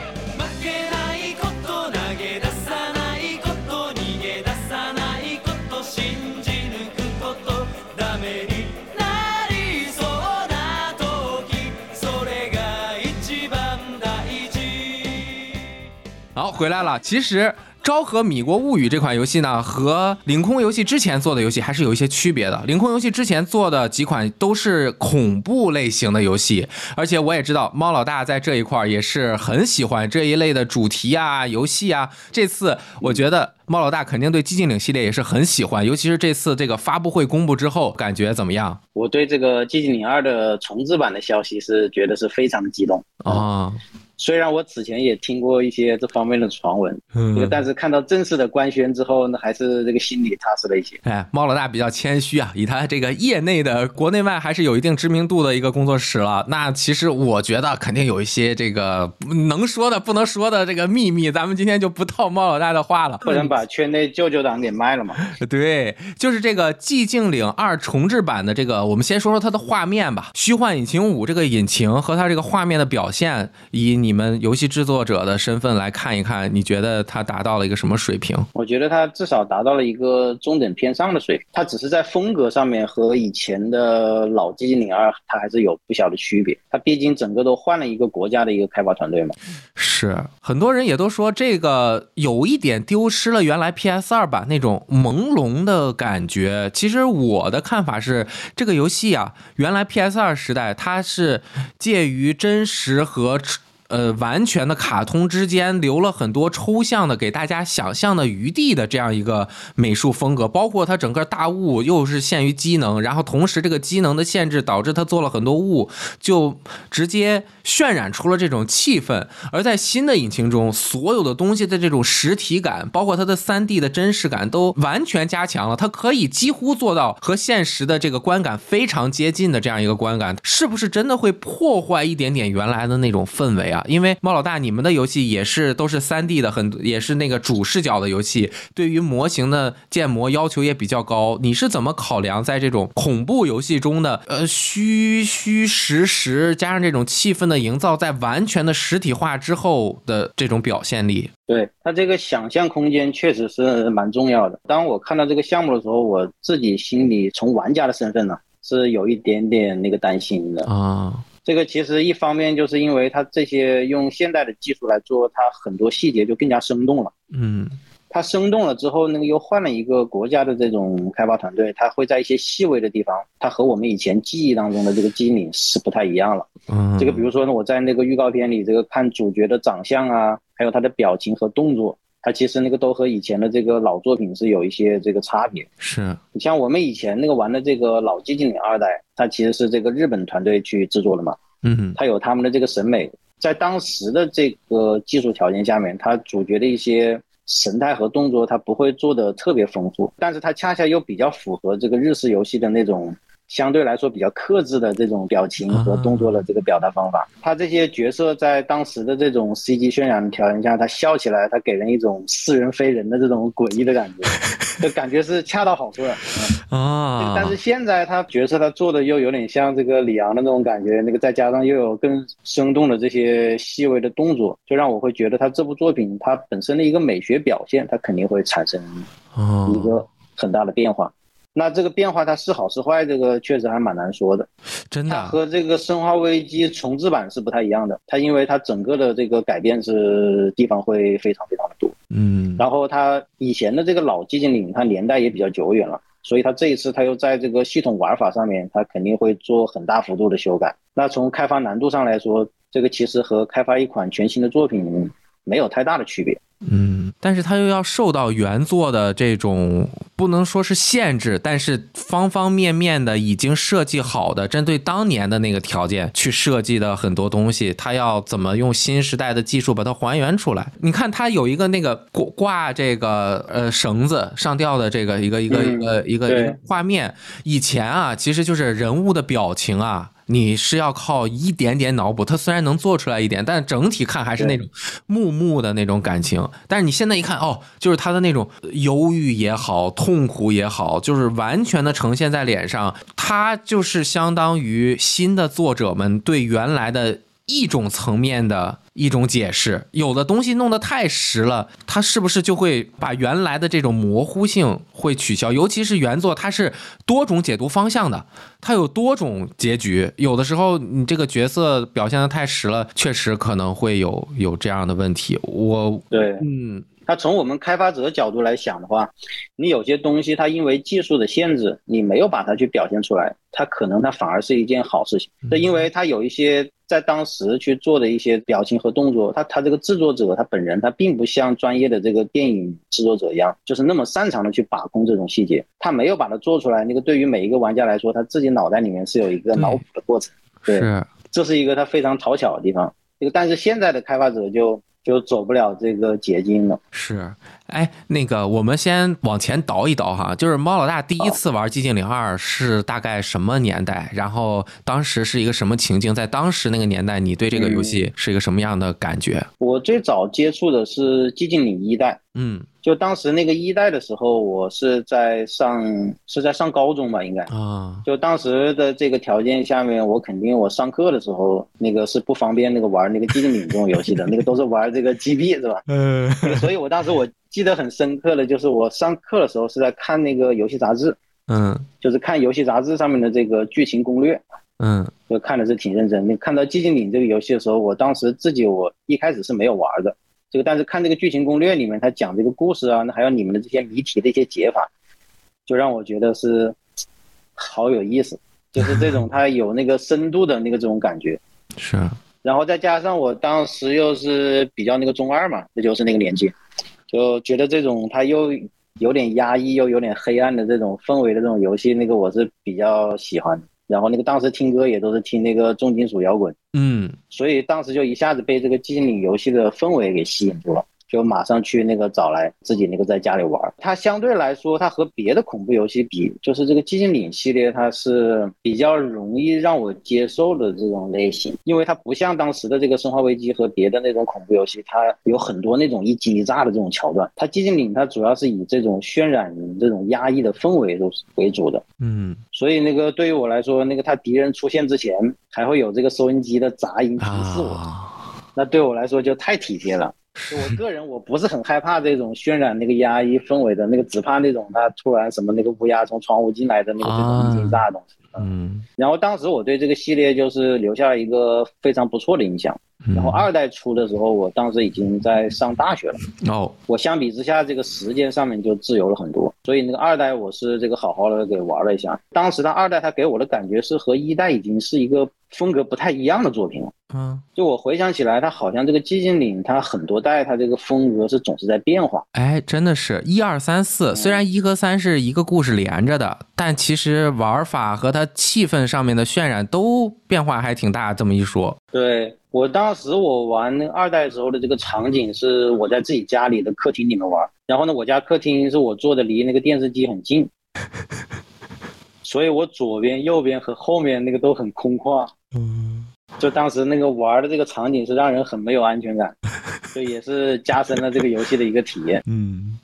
好，回来了。其实。《昭和米国物语》这款游戏呢，和凌空游戏之前做的游戏还是有一些区别的。凌空游戏之前做的几款都是恐怖类型的游戏，而且我也知道猫老大在这一块儿也是很喜欢这一类的主题啊、游戏啊。这次我觉得猫老大肯定对《寂静岭》系列也是很喜欢，尤其是这次这个发布会公布之后，感觉怎么样？我对这个《寂静岭二》的重置版的消息是觉得是非常激动啊。虽然我此前也听过一些这方面的传闻，嗯，但是看到正式的官宣之后，那还是这个心里踏实了一些。哎，猫老大比较谦虚啊，以他这个业内的国内外还是有一定知名度的一个工作室了。那其实我觉得肯定有一些这个能说的不能说的这个秘密，咱们今天就不套猫老大的话了，不能把圈内舅舅党给卖了嘛。[laughs] 对，就是这个《寂静岭二》重置版的这个，我们先说说它的画面吧。虚幻引擎五这个引擎和它这个画面的表现，以你们游戏制作者的身份来看一看，你觉得它达到了一个什么水平？我觉得它至少达到了一个中等偏上的水平。它只是在风格上面和以前的老《寂静岭二》它还是有不小的区别。它毕竟整个都换了一个国家的一个开发团队嘛。是，很多人也都说这个有一点丢失了原来 PS 二版那种朦胧的感觉。其实我的看法是，这个游戏啊，原来 PS 二时代它是介于真实和。呃，完全的卡通之间留了很多抽象的，给大家想象的余地的这样一个美术风格，包括它整个大雾又是限于机能，然后同时这个机能的限制导致它做了很多雾，就直接渲染出了这种气氛。而在新的引擎中，所有的东西的这种实体感，包括它的三 D 的真实感都完全加强了，它可以几乎做到和现实的这个观感非常接近的这样一个观感，是不是真的会破坏一点点原来的那种氛围啊？因为猫老大，你们的游戏也是都是三 D 的，很也是那个主视角的游戏，对于模型的建模要求也比较高。你是怎么考量在这种恐怖游戏中的呃虚虚实实，加上这种气氛的营造，在完全的实体化之后的这种表现力？对它这个想象空间确实是蛮重要的。当我看到这个项目的时候，我自己心里从玩家的身份呢，是有一点点那个担心的啊。这个其实一方面就是因为它这些用现代的技术来做，它很多细节就更加生动了。嗯，它生动了之后，那个又换了一个国家的这种开发团队，它会在一些细微的地方，它和我们以前记忆当中的这个机灵是不太一样了。嗯，这个比如说呢，我在那个预告片里，这个看主角的长相啊，还有他的表情和动作，它其实那个都和以前的这个老作品是有一些这个差别。是你像我们以前那个玩的这个老寂静岭二代，它其实是这个日本团队去制作的嘛。嗯，它有他们的这个审美，在当时的这个技术条件下面，它主角的一些神态和动作，它不会做的特别丰富，但是它恰恰又比较符合这个日式游戏的那种。相对来说比较克制的这种表情和动作的这个表达方法，他这些角色在当时的这种 CG 渲染条件下，他笑起来，他给人一种似人非人的这种诡异的感觉，[laughs] 就感觉是恰到好处的啊。但是现在他角色他做的又有点像这个李昂的那种感觉，那个再加上又有更生动的这些细微的动作，就让我会觉得他这部作品它本身的一个美学表现，它肯定会产生一个很大的变化。那这个变化它是好是坏，这个确实还蛮难说的。真的，它和这个《生化危机》重置版是不太一样的。它因为它整个的这个改变是地方会非常非常的多。嗯，然后它以前的这个老寂静岭，它年代也比较久远了，所以它这一次它又在这个系统玩法上面，它肯定会做很大幅度的修改。那从开发难度上来说，这个其实和开发一款全新的作品没有太大的区别。嗯，但是它又要受到原作的这种不能说是限制，但是方方面面的已经设计好的，针对当年的那个条件去设计的很多东西，它要怎么用新时代的技术把它还原出来？你看，它有一个那个挂挂这个呃绳子上吊的这个一个一个一嗯个一个一个画面，以前啊，其实就是人物的表情啊。你是要靠一点点脑补，它虽然能做出来一点，但整体看还是那种木木的那种感情。但是你现在一看，哦，就是他的那种忧郁也好，痛苦也好，就是完全的呈现在脸上。他就是相当于新的作者们对原来的一种层面的一种解释。有的东西弄得太实了，它是不是就会把原来的这种模糊性会取消？尤其是原作，它是多种解读方向的，它有多种结局。有的时候你这个角色表现的太实了，确实可能会有有这样的问题。我对，嗯它从我们开发者角度来想的话，你有些东西它因为技术的限制，你没有把它去表现出来，它可能它反而是一件好事情。这因为它有一些在当时去做的一些表情和动作，他他这个制作者他本人他并不像专业的这个电影制作者一样，就是那么擅长的去把控这种细节，他没有把它做出来。那个对于每一个玩家来说，他自己脑袋里面是有一个脑补的过程。对是这是一个他非常讨巧的地方。这个但是现在的开发者就就走不了这个捷径了。是，哎，那个我们先往前倒一倒哈，就是猫老大第一次玩《寂静岭二》是大概什么年代？然后当时是一个什么情境？在当时那个年代，你对这个游戏是一个什么样的感觉？我最早接触的是《寂静岭一代》，嗯就当时那个一代的时候，我是在上是在上高中吧，应该。啊就当时的这个条件下面，我肯定我上课的时候，那个是不方便那个玩那个寂静岭这种游戏的，那个都是玩这个 GB 是吧？嗯所以我当时我记得很深刻的就是我上课的时候是在看那个游戏杂志，嗯就是看游戏杂志上面的这个剧情攻略，嗯就看的是挺认真。你看到寂静岭这个游戏的时候，我当时自己我一开始是没有玩的，这个但是看这个剧情攻略里面，他讲这个故事啊，那还有你们的这些谜题的一些解法，就让我觉得是好有意思，就是这种 [laughs] 它有那个深度的那个这种感觉。是然后再加上我当时又是比较那个中二嘛，这就是那个年纪，就觉得这种它又有点压抑又有点黑暗的这种氛围的这种游戏，那个我是比较喜欢的。然后那个当时听歌也都是听那个重金属摇滚，嗯。所以当时就一下子被这个寂静岭游戏的氛围给吸引住了，就马上去那个找来自己那个在家里玩。它相对来说，它和别的恐怖游戏比，就是这个寂静岭系列，它是比较容易让我接受的这种类型，因为它不像当时的这个生化危机和别的那种恐怖游戏，它有很多那种一惊一乍的这种桥段。它寂静岭它主要是以这种渲染这种压抑的氛围为为主的。嗯所以那个对于我来说，那个他敌人出现之前，还会有这个收音机的杂音提示我，啊那对我来说就太体贴了。就我个人，我不是很害怕这种渲染那个压抑氛围的那个，只怕那种他突然什么那个乌鸦从窗户进来的那个这种一惊一乍的东西。嗯然后当时我对这个系列就是留下了一个非常不错的印象。嗯然后二代出的时候，我当时已经在上大学了。哦我相比之下，这个时间上面就自由了很多，所以那个二代我是这个好好的给玩了一下。当时它二代它给我的感觉是和一代已经是一个风格不太一样的作品了。嗯就我回想起来，它好像这个寂静岭它很多代它这个风格是总是在变化。哎，真的是一二三四，虽然一和三是一个故事连着的，但其实玩法和它气氛上面的渲染都变化还挺大。这么一说，对我当时我玩那个二代时候的这个场景是我在自己家里的客厅里面玩，然后呢，我家客厅是我坐的离那个电视机很近，[laughs] 所以我左边、右边和后面那个都很空旷。嗯就当时那个玩的这个场景是让人很没有安全感，[laughs] 就也是加深了这个游戏的一个体验。嗯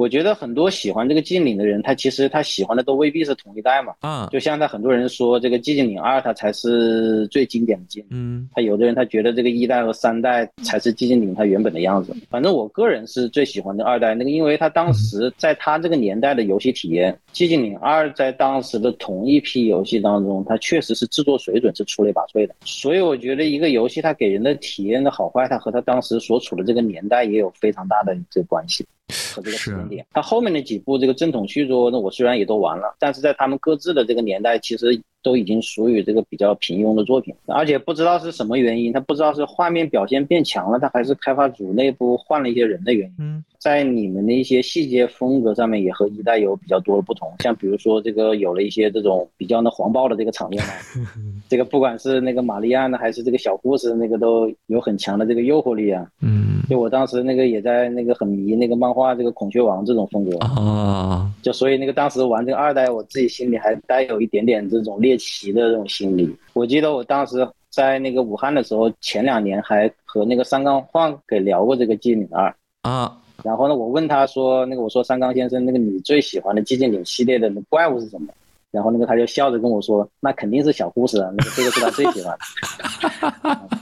我觉得很多喜欢这个寂静岭的人，他其实他喜欢的都未必是同一代嘛。啊就像他很多人说，这个寂静岭二它才是最经典的寂静岭。嗯他有的人他觉得这个一代和三代才是寂静岭它原本的样子。反正我个人是最喜欢的二代那个，因为他当时在他这个年代的游戏体验，寂静岭二在当时的同一批游戏当中，它确实是制作水准是出类拔萃的。所以我觉得一个游戏它给人的体验的好坏，它和它当时所处的这个年代也有非常大的这个关系。和这个时间点，他后面的几部这个正统续作，那我虽然也都玩了，但是在他们各自的这个年代，其实都已经属于这个比较平庸的作品，而且不知道是什么原因，他不知道是画面表现变强了，他还是开发组内部换了一些人的原因。嗯。在你们的一些细节风格上面也和一代有比较多的不同，像比如说这个有了一些这种比较那黄暴的这个场面嘛，[laughs] 这个不管是那个玛利亚呢，还是这个小护士，那个都有很强的这个诱惑力啊。嗯。就我当时那个也在那个很迷那个漫画这个孔雀王这种风格，啊。就所以那个当时玩这个二代，我自己心里还带有一点点这种猎奇的这种心理。我记得我当时在那个武汉的时候，前两年还和那个三杠晃给聊过这个《寂静岭二》。啊然后呢，我问他说，那个我说三杠先生，那个你最喜欢的寂静岭系列的那怪物是什么？然后那个他就笑着跟我说，那肯定是小护士啊，那个这个是他最喜欢的。[laughs]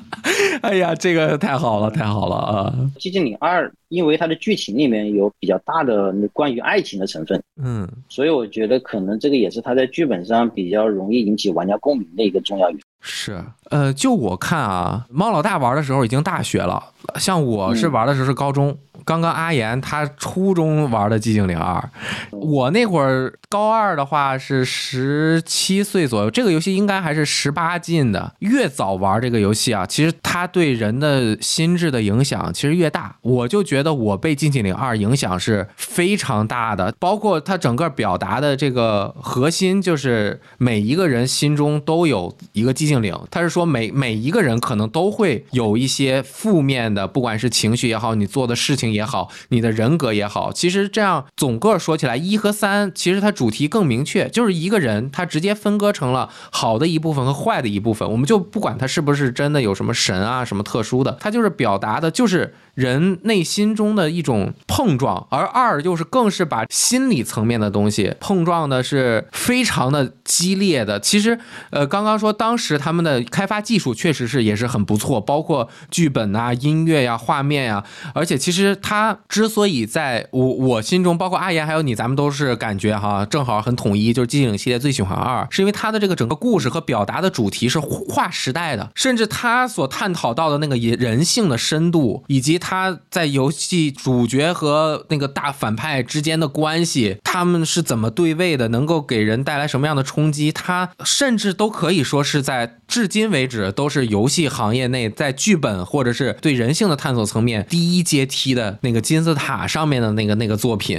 哎呀，这个太好了，太好了啊！《寂静岭二》因为它的剧情里面有比较大的关于爱情的成分，嗯所以我觉得可能这个也是它在剧本上比较容易引起玩家共鸣的一个重要原因。是，呃，就我看啊，猫老大玩的时候已经大学了，像我是玩的时候是高中。刚刚阿岩他初中玩的《寂静岭二》，我那会儿高二的话是十七岁左右，这个游戏应该还是十八禁的。越早玩这个游戏啊，其实它对人的心智的影响其实越大。我就觉得我被《寂静岭二》影响是非常大的，包括它整个表达的这个核心，就是每一个人心中都有一个寂静岭。他是说每每一个人可能都会有一些负面的，不管是情绪也好，你做的事情也好，你的人格也好，其实这样总个说起来，一和三其实它主题更明确，就是一个人他直接分割成了好的一部分和坏的一部分。我们就不管他是不是真的有什么神啊什么特殊的，他就是表达的就是人内心中的一种碰撞，而二就是更是把心理层面的东西碰撞的是非常的激烈的。其实，呃，刚刚说当时他们的开发技术确实是也是很不错，包括剧本啊、音乐呀、画面呀、而且其实它之所以在我我心中，包括阿岩还有你，咱们都是感觉哈，正好很统一，就是寂静岭系列最喜欢二，是因为它的这个整个故事和表达的主题是划时代的，甚至它所探讨到的那个人性的深度，以及它在游戏主角和那个大反派之间的关系，他们是怎么对位的，能够给人带来什么样的冲击，它甚至都可以说是在至今为止都是游戏行业内在剧本或者是对人性的探索层面第一阶梯的那个金字塔上面的那个那个作品，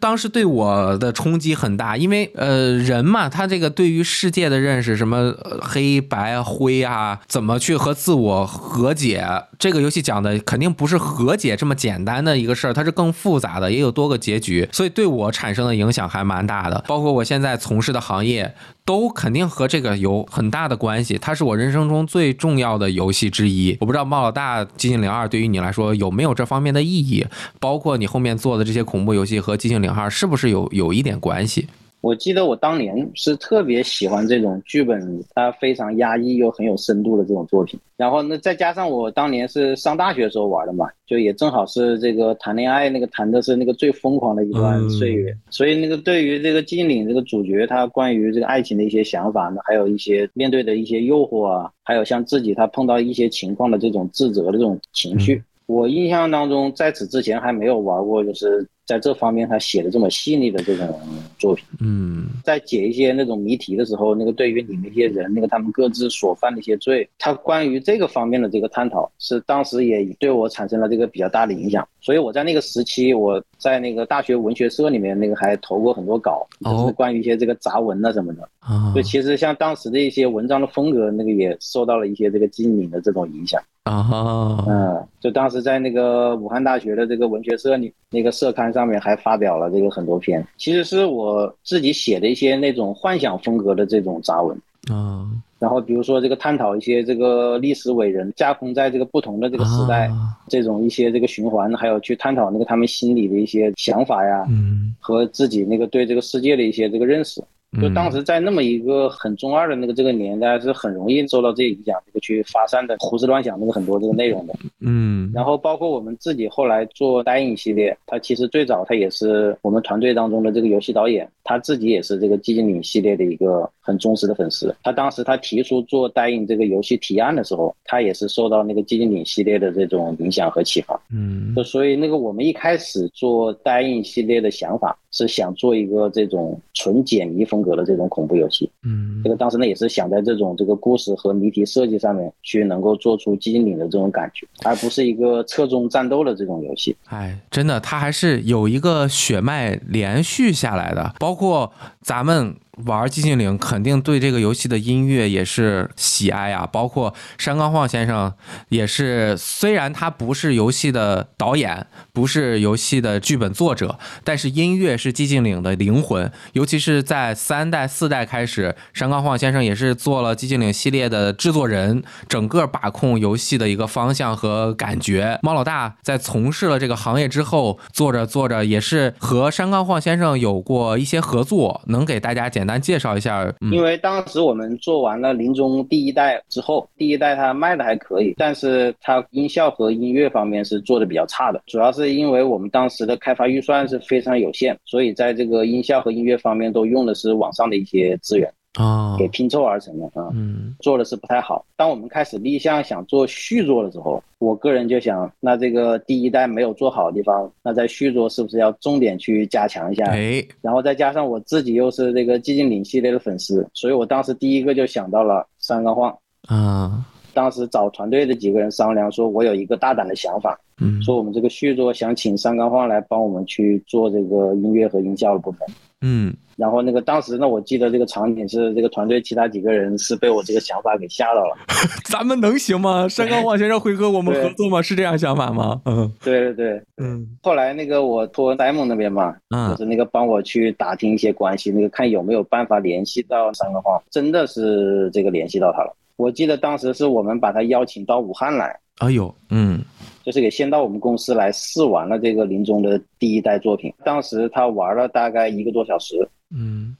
当时对我的冲击很大，因为呃人嘛，他这个对于世界的认识，什么黑白灰啊，怎么去和自我和解，这个游戏讲的肯定不是和解这么简单的一个事儿，它是更复杂的，也有多个结局，所以对我产生的影响还蛮大的，包括我现在从事的行业。都肯定和这个有很大的关系，它是我人生中最重要的游戏之一。我不知道猫老大《寂静岭二》对于你来说有没有这方面的意义，包括你后面做的这些恐怖游戏和《寂静岭二》是不是有有一点关系？我记得我当年是特别喜欢这种剧本，它非常压抑又很有深度的这种作品。然后呢，再加上我当年是上大学时候玩的嘛，就也正好是这个谈恋爱那个谈的是那个最疯狂的一段岁月，所以那个对于这个寂静岭这个主角他关于这个爱情的一些想法呢，还有一些面对的一些诱惑啊，还有像自己他碰到一些情况的这种自责的这种情绪。我印象当中，在此之前还没有玩过，就是在这方面他写的这么细腻的这种作品。嗯在解一些那种谜题的时候，那个对于你们一些人，那个他们各自所犯的一些罪，他关于这个方面的这个探讨，是当时也对我产生了这个比较大的影响。所以我在那个时期，我在那个大学文学社里面，那个还投过很多稿，就是关于一些这个杂文啊什么的。啊所以其实像当时的一些文章的风格，那个也受到了一些这个经岭的这种影响。啊嗯，就当时在那个武汉大学的这个文学社里，那个社刊上面还发表了这个很多篇，其实是我自己写的一些那种幻想风格的这种杂文。啊然后比如说这个探讨一些这个历史伟人架空在这个不同的这个时代，啊这种一些这个循环，还有去探讨那个他们心里的一些想法呀，嗯，和自己那个对这个世界的一些这个认识。就当时在那么一个很中二的那个这个年代，是很容易受到这个影响，这个去发散的胡思乱想那个很多这个内容的。嗯然后包括我们自己后来做单影系列，他其实最早他也是我们团队当中的这个游戏导演，他自己也是这个寂静岭系列的一个很忠实的粉丝。他当时他提出做单影这个游戏提案的时候，他也是受到那个寂静岭系列的这种影响和启发。嗯就所以那个我们一开始做单影系列的想法是想做一个这种纯解谜风格的这种恐怖游戏。嗯这个当时呢也是想在这种这个故事和谜题设计上面去能够做出机灵的这种感觉，而不是一个侧重战斗的这种游戏。哎，真的，它还是有一个血脉连续下来的，包括咱们玩寂静岭，肯定对这个游戏的音乐也是喜爱啊。包括山冈晃先生也是，虽然他不是游戏的导演，不是游戏的剧本作者，但是音乐是寂静岭的灵魂。尤其是在三代、四代开始，山冈晃先生也是做了寂静岭系列的制作人，整个把控游戏的一个方向和感觉。猫老大在从事了这个行业之后，做着做着也是和山冈晃先生有过一些合作，能给大家简单介绍一下？因为当时我们做完了临终第一代之后，第一代它卖的还可以，但是它音效和音乐方面是做的比较差的，主要是因为我们当时的开发预算是非常有限，所以在这个音效和音乐方面都用的是网上的一些资源啊，给拼凑而成的啊。嗯做的是不太好。当我们开始立项想做续作的时候，我个人就想，那这个第一代没有做好的地方，那在续作是不是要重点去加强一下？哎，然后再加上我自己又是这个寂静岭系列的粉丝，所以我当时第一个就想到了三冈晃。啊，当时找团队的几个人商量，说我有一个大胆的想法，嗯说我们这个续作想请三冈晃来帮我们去做这个音乐和音效的部分。嗯然后那个当时呢，我记得这个场景是这个团队其他几个人是被我这个想法给吓到了。[laughs] 咱们能行吗？[laughs] 山冈晃先生会和我们合作吗？是这样想法吗？嗯对对对，嗯后来那个我托 Simon 那边嘛，就嗯是那个帮我去打听一些关系，那个看有没有办法联系到三个晃，真的是这个联系到他了。我记得当时是我们把他邀请到武汉来，哎呦，嗯就是给先到我们公司来试玩了这个林中的第一代作品。当时他玩了大概一个多小时，嗯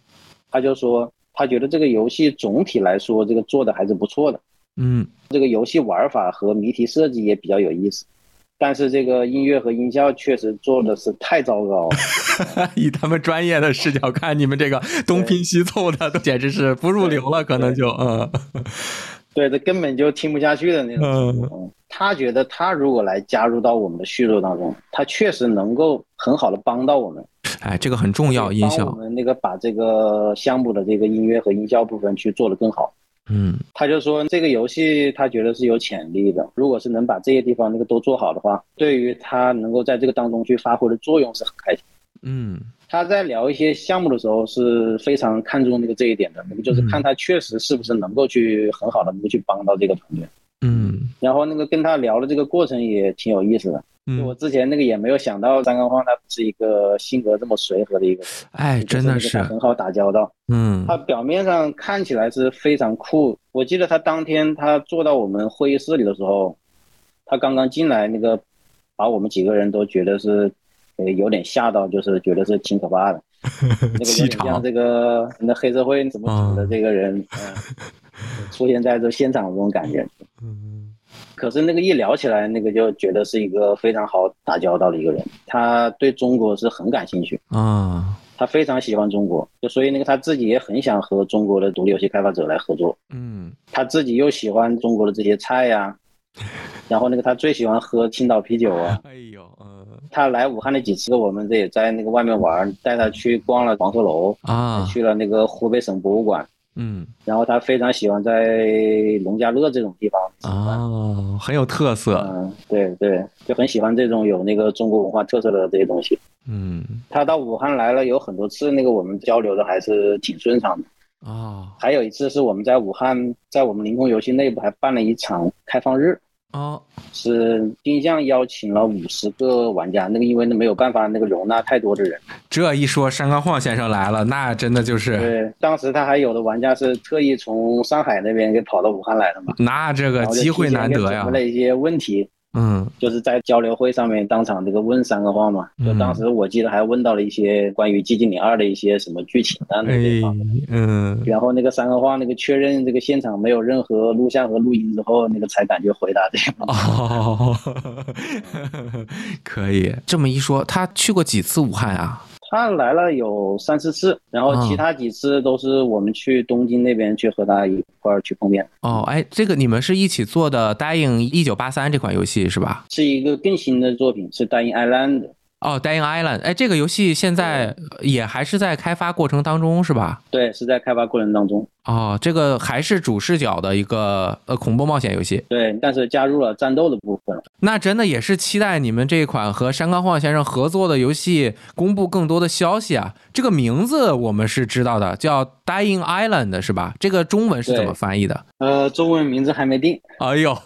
他就说他觉得这个游戏总体来说这个做的还是不错的，嗯这个游戏玩法和谜题设计也比较有意思。但是这个音乐和音效确实做的是太糟糕了，[laughs] 以他们专业的视角看，你们这个东拼西凑的，都简直是不入流了，可能就嗯对，他根本就听不下去的那种。他觉得他如果来加入到我们的叙述当中，他确实能够很好的帮到我们，哎，这个很重要，音效我效，们那个把这个项目的这个音乐和音效部分去做得更好。嗯他就说这个游戏他觉得是有潜力的，如果是能把这些地方那个都做好的话，对于他能够在这个当中去发挥的作用是很开心。嗯他在聊一些项目的时候是非常看重那个这一点的，那个就是看他确实是不是能够去很好的能够去帮到这个团队。嗯然后那个跟他聊的这个过程也挺有意思的。就我嗯，之前那个也没有想到张刚晃他是一个性格这么随和的一个人，哎，真的是很好打交道。嗯他表面上看起来是非常酷。我记得他当天他坐到我们会议室里的时候，他刚刚进来，那个把我们几个人都觉得是，呃，有点吓到，就是觉得是挺可怕的。那个 [laughs] 有，点像这个那黑社会怎么组的这个人，嗯、[laughs] 出现在这现场的这种感觉。嗯可是那个一聊起来，那个就觉得是一个非常好打交道的一个人，他对中国是很感兴趣，啊，他非常喜欢中国，就所以那个他自己也很想和中国的独立游戏开发者来合作，嗯他自己又喜欢中国的这些菜呀、[laughs] 然后那个他最喜欢喝青岛啤酒啊。哎呦，嗯他来武汉那几次，我们这也在那个外面玩，带他去逛了黄鹤楼，啊，去了那个湖北省博物馆，嗯。然后他非常喜欢在农家乐这种地方。啊，很有特色，嗯，对对，就很喜欢这种有那个中国文化特色的这些东西。嗯。他到武汉来了有很多次，那个我们交流的还是挺顺畅的。啊。还有一次是我们在武汉，在我们凌空游戏内部还办了一场开放日，哦，是定向邀请了五十个玩家。那个因为那没有办法那个容纳太多的人，这一说山冈晃先生来了，那真的就是，对，当时他还有的玩家是特意从上海那边给跑到武汉来的嘛，那这个机会难得呀。准备，了一些问题，嗯就是在交流会上面当场这个问三个话嘛，就当时我记得还问到了一些关于《寂静岭二》的一些什么剧情啊那哎些方面。嗯然后那个三个话那个确认这个现场没有任何录像和录音之后，那个才敢去回答这个。哦，[laughs] 可以这么一说，他去过几次武汉啊？他来了有三四次，然后其他几次都是我们去东京那边去和他一块儿去碰面，哦，哎，这个你们是一起做的《Dying 一九八三》这款游戏是吧？是一个更新的作品，是《大英 Island》。哦，Dying Island，哎，这个游戏现在也还是在开发过程当中，是吧？对，是在开发过程当中。哦，这个还是主视角的一个呃恐怖冒险游戏。对，但是加入了战斗的部分。那真的也是期待你们这一款和山冈晃先生合作的游戏公布更多的消息啊！这个名字我们是知道的，叫 Dying Island 是吧？这个中文是怎么翻译的？呃，中文名字还没定。哎呦，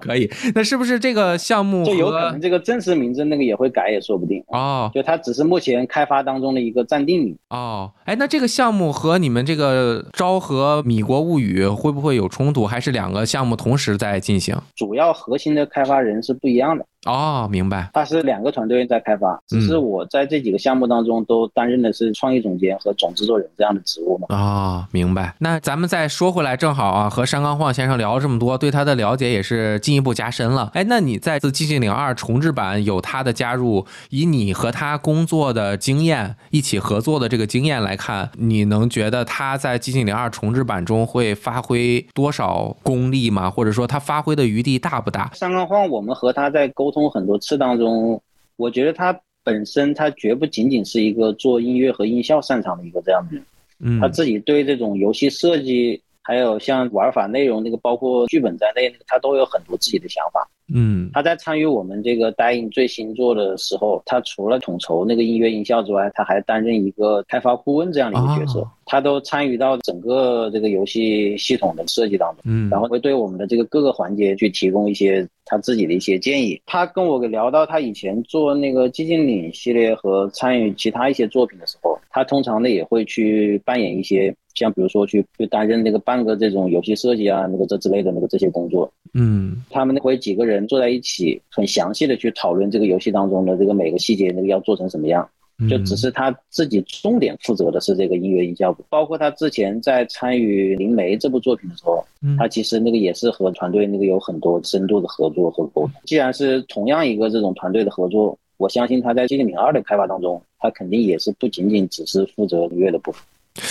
可以。那是不是这个项目就有可能这个真实名字那个也会改，也说不定。哦，就它只是目前开发当中的一个暂定名。哦，哎，那这个项目和你们这个昭和。和《米国物语》会不会有冲突？还是两个项目同时在进行？主要核心的开发人是不一样的。哦，明白。它是两个团队在开发，只是我在这几个项目当中都担任的是创意总监和总制作人这样的职务嘛。哦，明白。那咱们再说回来，正好啊，和山冈晃先生聊了这么多，对他的了解也是进一步加深了。哎，那你在自《寂静岭二》重制版有他的加入，以你和他工作的经验，一起合作的这个经验来看，你能觉得他在《寂静岭二》重制版中会发挥多少功力吗？或者说他发挥的余地大不大？山冈晃，我们和他在沟。通很多次当中，我觉得他本身他绝不仅仅是一个做音乐和音效擅长的一个这样的人，嗯，他自己对这种游戏设计，还有像玩法内容那个，包括剧本在内，他都有很多自己的想法。嗯，他在参与我们这个答应最新作的时候，他除了统筹那个音乐音效之外，他还担任一个开发顾问这样的一个角色。他都参与到整个这个游戏系统的设计当中，嗯，然后会对我们的这个各个环节去提供一些他自己的一些建议。他跟我聊到他以前做那个寂静岭系列和参与其他一些作品的时候，他通常呢也会去扮演一些。像比如说去去担任那个半个这种游戏设计啊，那个这之类的那个这些工作，嗯，他们会几个人坐在一起，很详细的去讨论这个游戏当中的这个每个细节，那个要做成什么样。就只是他自己重点负责的是这个音乐音效，包括他之前在参与《灵媒》这部作品的时候，他其实那个也是和团队那个有很多深度的合作和沟通。既然是同样一个这种团队的合作，我相信他在《寂静岭二》的开发当中，他肯定也是不仅仅只是负责音乐的部分。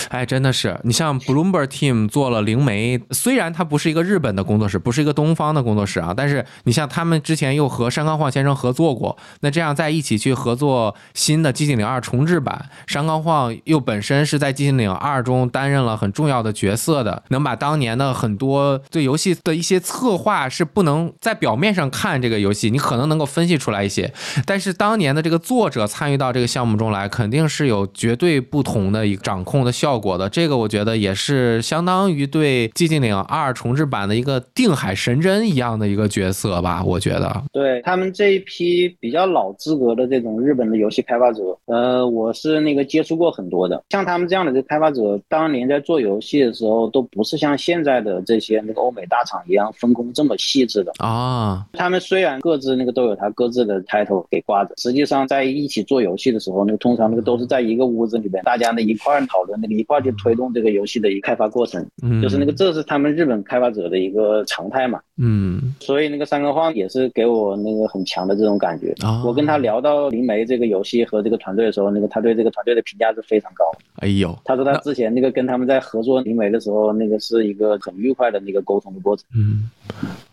哎，真的是你像 Bloomberg Team 做了灵媒，虽然它不是一个日本的工作室，不是一个东方的工作室啊，但是你像他们之前又和山冈晃先生合作过，那这样在一起去合作新的《寂静岭二》重制版，山冈晃又本身是在《寂静岭二》中担任了很重要的角色的，能把当年的很多对游戏的一些策划是不能在表面上看这个游戏，你可能能够分析出来一些，但是当年的这个作者参与到这个项目中来，肯定是有绝对不同的一个掌控的。效果的这个，我觉得也是相当于对《寂静岭二》重置版的一个定海神针一样的一个角色吧。我觉得，对他们这一批比较老资格的这种日本的游戏开发者，呃，我是那个接触过很多的。像他们这样的这开发者，当年在做游戏的时候，都不是像现在的这些那个欧美大厂一样分工这么细致的啊。他们虽然各自那个都有他各自的 title 给挂着，实际上在一起做游戏的时候，那个通常那个都是在一个屋子里边，大家呢一块讨论。一块去推动这个游戏的一个开发过程，嗯，就是那个这是他们日本开发者的一个常态嘛，嗯，所以那个三个晃也是给我那个很强的这种感觉。我跟他聊到灵媒这个游戏和这个团队的时候，那个他对这个团队的评价是非常高。哎呦，他说他之前那个跟他们在合作灵媒的时候，那个是一个很愉快的那个沟通的过程。嗯，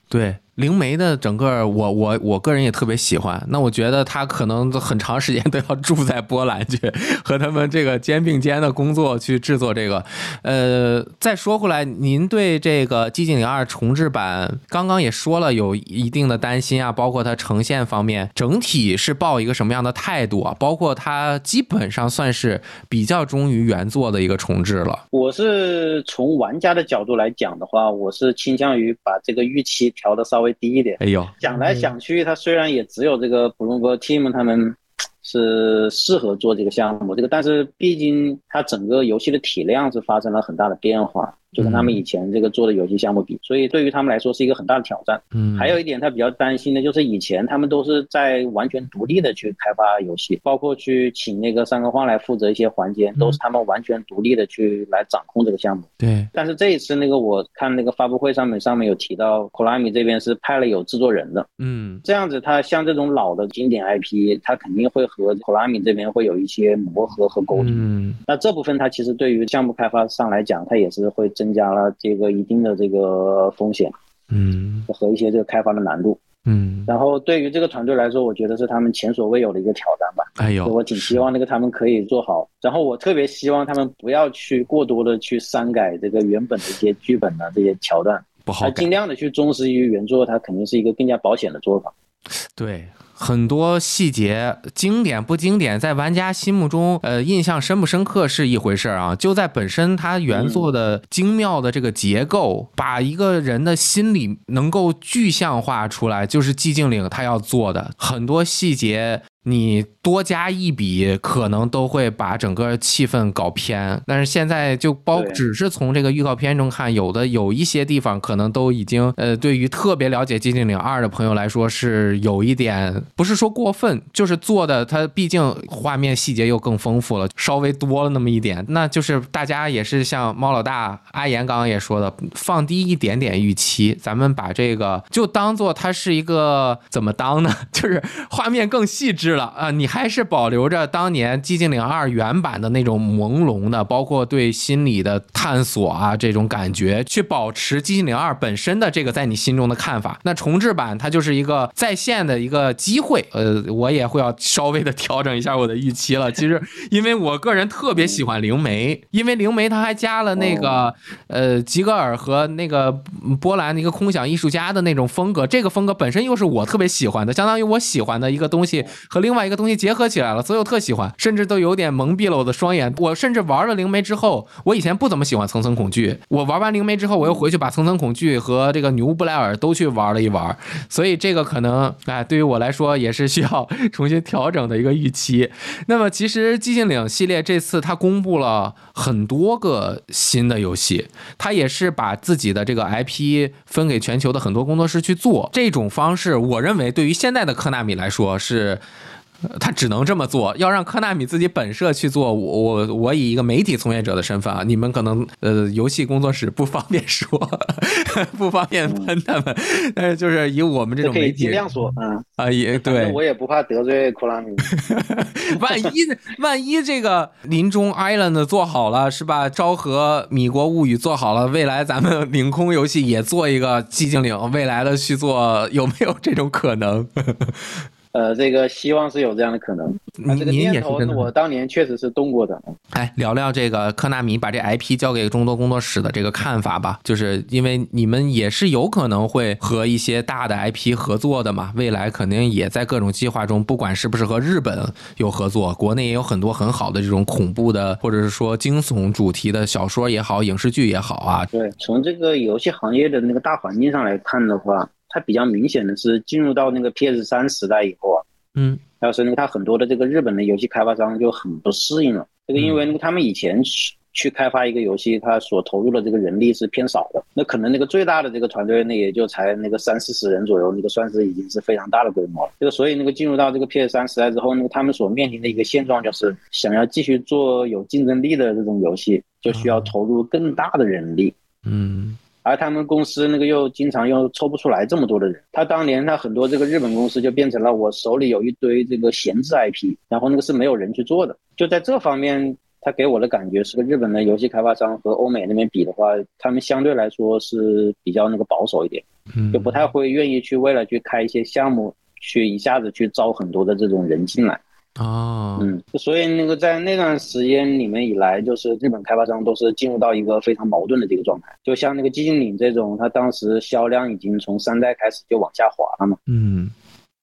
对。灵媒的整个，我我我个人也特别喜欢。那我觉得他可能很长时间都要住在波兰去，和他们这个肩并肩的工作去制作这个。呃，再说回来，您对这个《寂静岭二》重制版，刚刚也说了有一定的担心啊，包括它呈现方面，整体是抱一个什么样的态度啊？包括它基本上算是比较忠于原作的一个重置了。我是从玩家的角度来讲的话，我是倾向于把这个预期调的稍。微低一点，哎呦，想来想去，他虽然也只有这个普隆格 team 他们是适合做这个项目，这个但是毕竟它整个游戏的体量是发生了很大的变化。就跟他们以前这个做的游戏项目比，所以对于他们来说是一个很大的挑战。嗯，还有一点他比较担心的就是以前他们都是在完全独立的去开发游戏，包括去请那个三个晃来负责一些环节，都是他们完全独立的去来掌控这个项目。对。但是这一次那个我看那个发布会上面上面有提到，Konami 这边是派了有制作人的。嗯，这样子他像这种老的经典 IP，他肯定会和 Konami 这边会有一些磨合和沟通。嗯，那这部分他其实对于项目开发上来讲，他也是会。增加了这个一定的这个风险，嗯，和一些这个开发的难度。嗯，然后对于这个团队来说，我觉得是他们前所未有的一个挑战吧。哎呦，我挺希望那个他们可以做好，然后我特别希望他们不要去过多的去删改这个原本的一些剧本的这些桥段，不好改尽。量的去忠实于原作，它肯定是一个更加保险的做法。对，很多细节经典不经典，在玩家心目中，呃，印象深不深刻是一回事儿啊。就在本身它原作的精妙的这个结构，把一个人的心理能够具象化出来，就是寂静岭他要做的很多细节。你多加一笔，可能都会把整个气氛搞偏。但是现在就包只是从这个预告片中看，有的有一些地方可能都已经呃，对于特别了解《寂静岭二》的朋友来说是有一点，不是说过分，就是做的它毕竟画面细节又更丰富了，稍微多了那么一点。那就是大家也是像猫老大、阿岩刚刚也说的，放低一点点预期，咱们把这个就当做它是一个怎么当呢？[laughs] 就是画面更细致了啊、你还是保留着当年《寂静岭二》原版的那种朦胧的，包括对心理的探索啊这种感觉，去保持《寂静岭二》本身的这个在你心中的看法。那重置版它就是一个在线的一个机会，呃，我也会要稍微的调整一下我的预期了。其实，因为我个人特别喜欢灵媒，因为灵媒它还加了那个呃吉格尔和那个波兰的一个空想艺术家的那种风格，这个风格本身又是我特别喜欢的，相当于我喜欢的一个东西和另外一个东西结合起来了，所以我特喜欢，甚至都有点蒙蔽了我的双眼。我甚至玩了灵媒之后，我以前不怎么喜欢层层恐惧，我玩完灵媒之后，我又回去把层层恐惧和这个女巫布莱尔都去玩了一玩，所以这个可能哎，对于我来说也是需要重新调整的一个预期。那么其实寂静岭系列这次它公布了很多个新的游戏，它也是把自己的这个 IP 分给全球的很多工作室去做。这种方式，我认为对于现在的科纳米来说是。呃他只能这么做，要让科纳米自己本社去做。我我我以一个媒体从业者的身份啊，你们可能呃游戏工作室不方便说，[laughs] 不方便喷他们，但是就是以我们这这可以种媒体尽量说，嗯，啊，也对，我也不怕得罪库拉米。[laughs] 万一万一这个林中 Island 做好了是吧？昭和米国物语做好了，未来咱们领空游戏也做一个寂静岭，未来的续作有没有这种可能？呃，这个希望是有这样的可能。啊，这个您您也念头是真的我当年确实是动过的。哎，聊聊这个科纳米把这 IP 交给众多工作室的这个看法吧。就是因为你们也是有可能会和一些大的 IP 合作的嘛，未来肯定也在各种计划中，不管是不是和日本有合作，国内也有很多很好的这种恐怖的或者是说惊悚主题的小说也好，影视剧也好啊。对，从这个游戏行业的那个大环境上来看的话，它比较明显的是进入到那个 PS 三时代以后啊，嗯还有是那个它很多的这个日本的游戏开发商就很不适应了。这个因为那个他们以前去去开发一个游戏，它所投入的这个人力是偏少的，那可能那个最大的这个团队那也就才那个三四十人左右，那个算是已经是非常大的规模了。这个所以那个进入到这个 PS 三时代之后，那个他们所面临的一个现状就是，想要继续做有竞争力的这种游戏，就需要投入更大的人力。嗯而他们公司那个又经常又抽不出来这么多的人，他当年他很多这个日本公司就变成了我手里有一堆这个闲置 IP，然后那个是没有人去做的。就在这方面，他给我的感觉是个日本的游戏开发商和欧美那边比的话，他们相对来说是比较那个保守一点，嗯，就不太会愿意去为了去开一些项目，去一下子去招很多的这种人进来。哦，嗯，所以那个在那段时间里面以来，就是日本开发商都是进入到一个非常矛盾的这个状态。就像那个寂静岭这种，它当时销量已经从三代开始就往下滑了嘛。嗯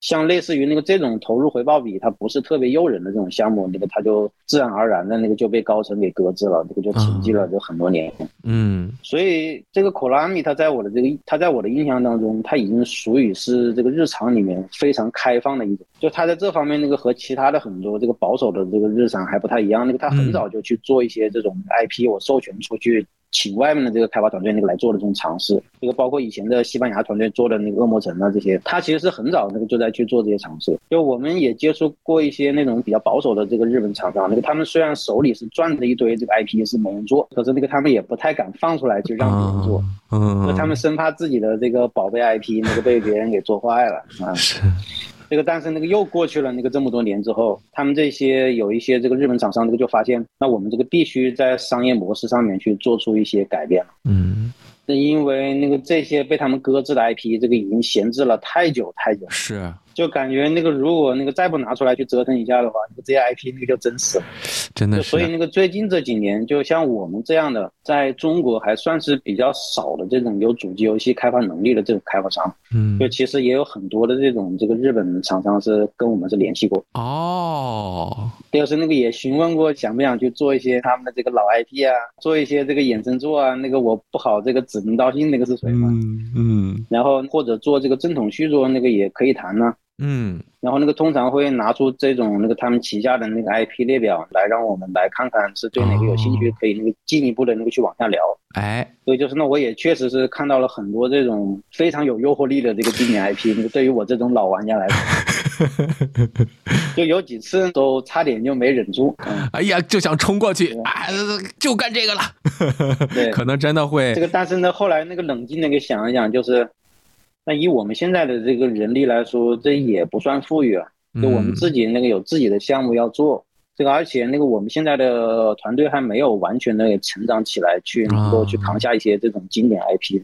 像类似于那个这种投入回报比它不是特别诱人的这种项目，那个它就自然而然的那个就被高层给搁置了，这个就沉寂了就很多年。嗯所以这个 Konami 它在我的这个它在我的印象当中，它已经属于是这个日常里面非常开放的一种。就它在这方面那个和其他的很多这个保守的这个日常还不太一样。那个它很早就去做一些这种 IP，我授权出去。请外面的这个开发团队那个来做的这种尝试，这个包括以前的西班牙团队做的那个恶魔城啊这些，他其实是很早那个就在去做这些尝试。就我们也接触过一些那种比较保守的这个日本厂商，那个他们虽然手里是攥着一堆这个 IP 是没人做，可是那个他们也不太敢放出来就让别人做。嗯，就他们生怕自己的这个宝贝 IP 那个被别人给做坏了啊。是这个但是那个又过去了那个这么多年之后，他们这些有一些这个日本厂商，这个就发现，那我们这个必须在商业模式上面去做出一些改变。了。嗯。是因为那个这些被他们搁置的 IP，这个已经闲置了太久太久，是就感觉那个如果那个再不拿出来去折腾一下的话，那个这些 IP 那个就真死了。[laughs] 真的，就是所以那个最近这几年，就像我们这样的，在中国还算是比较少的这种有主机游戏开发能力的这种开发商，嗯。就其实也有很多的这种这个日本厂商是跟我们是联系过，哦，就是那个也询问过想不想去做一些他们的这个老 IP 啊，做一些这个衍生作啊，那个我不好这个指名道姓那个是谁嘛，嗯嗯。然后或者做这个正统续作那个也可以谈呢、嗯。然后那个通常会拿出这种那个他们旗下的那个 IP 列表来，让我们来看看是对哪个有兴趣哦，可以那个进一步的那个去往下聊。哎，所以就是那，我也确实是看到了很多这种非常有诱惑力的这个经典 IP，那个对于我这种老玩家来说，[laughs] 就有几次都差点就没忍住。嗯，哎呀，就想冲过去对。啊，就干这个了，对，[laughs] 可能真的会这个，但是呢，后来那个冷静的给想一想，就是，那以我们现在的这个人力来说，这也不算富裕啊。就我们嗯。自己那个有自己的项目要做，这个而且那个我们现在的团队还没有完全的成长起来，去能够去扛下一些这种经典 IP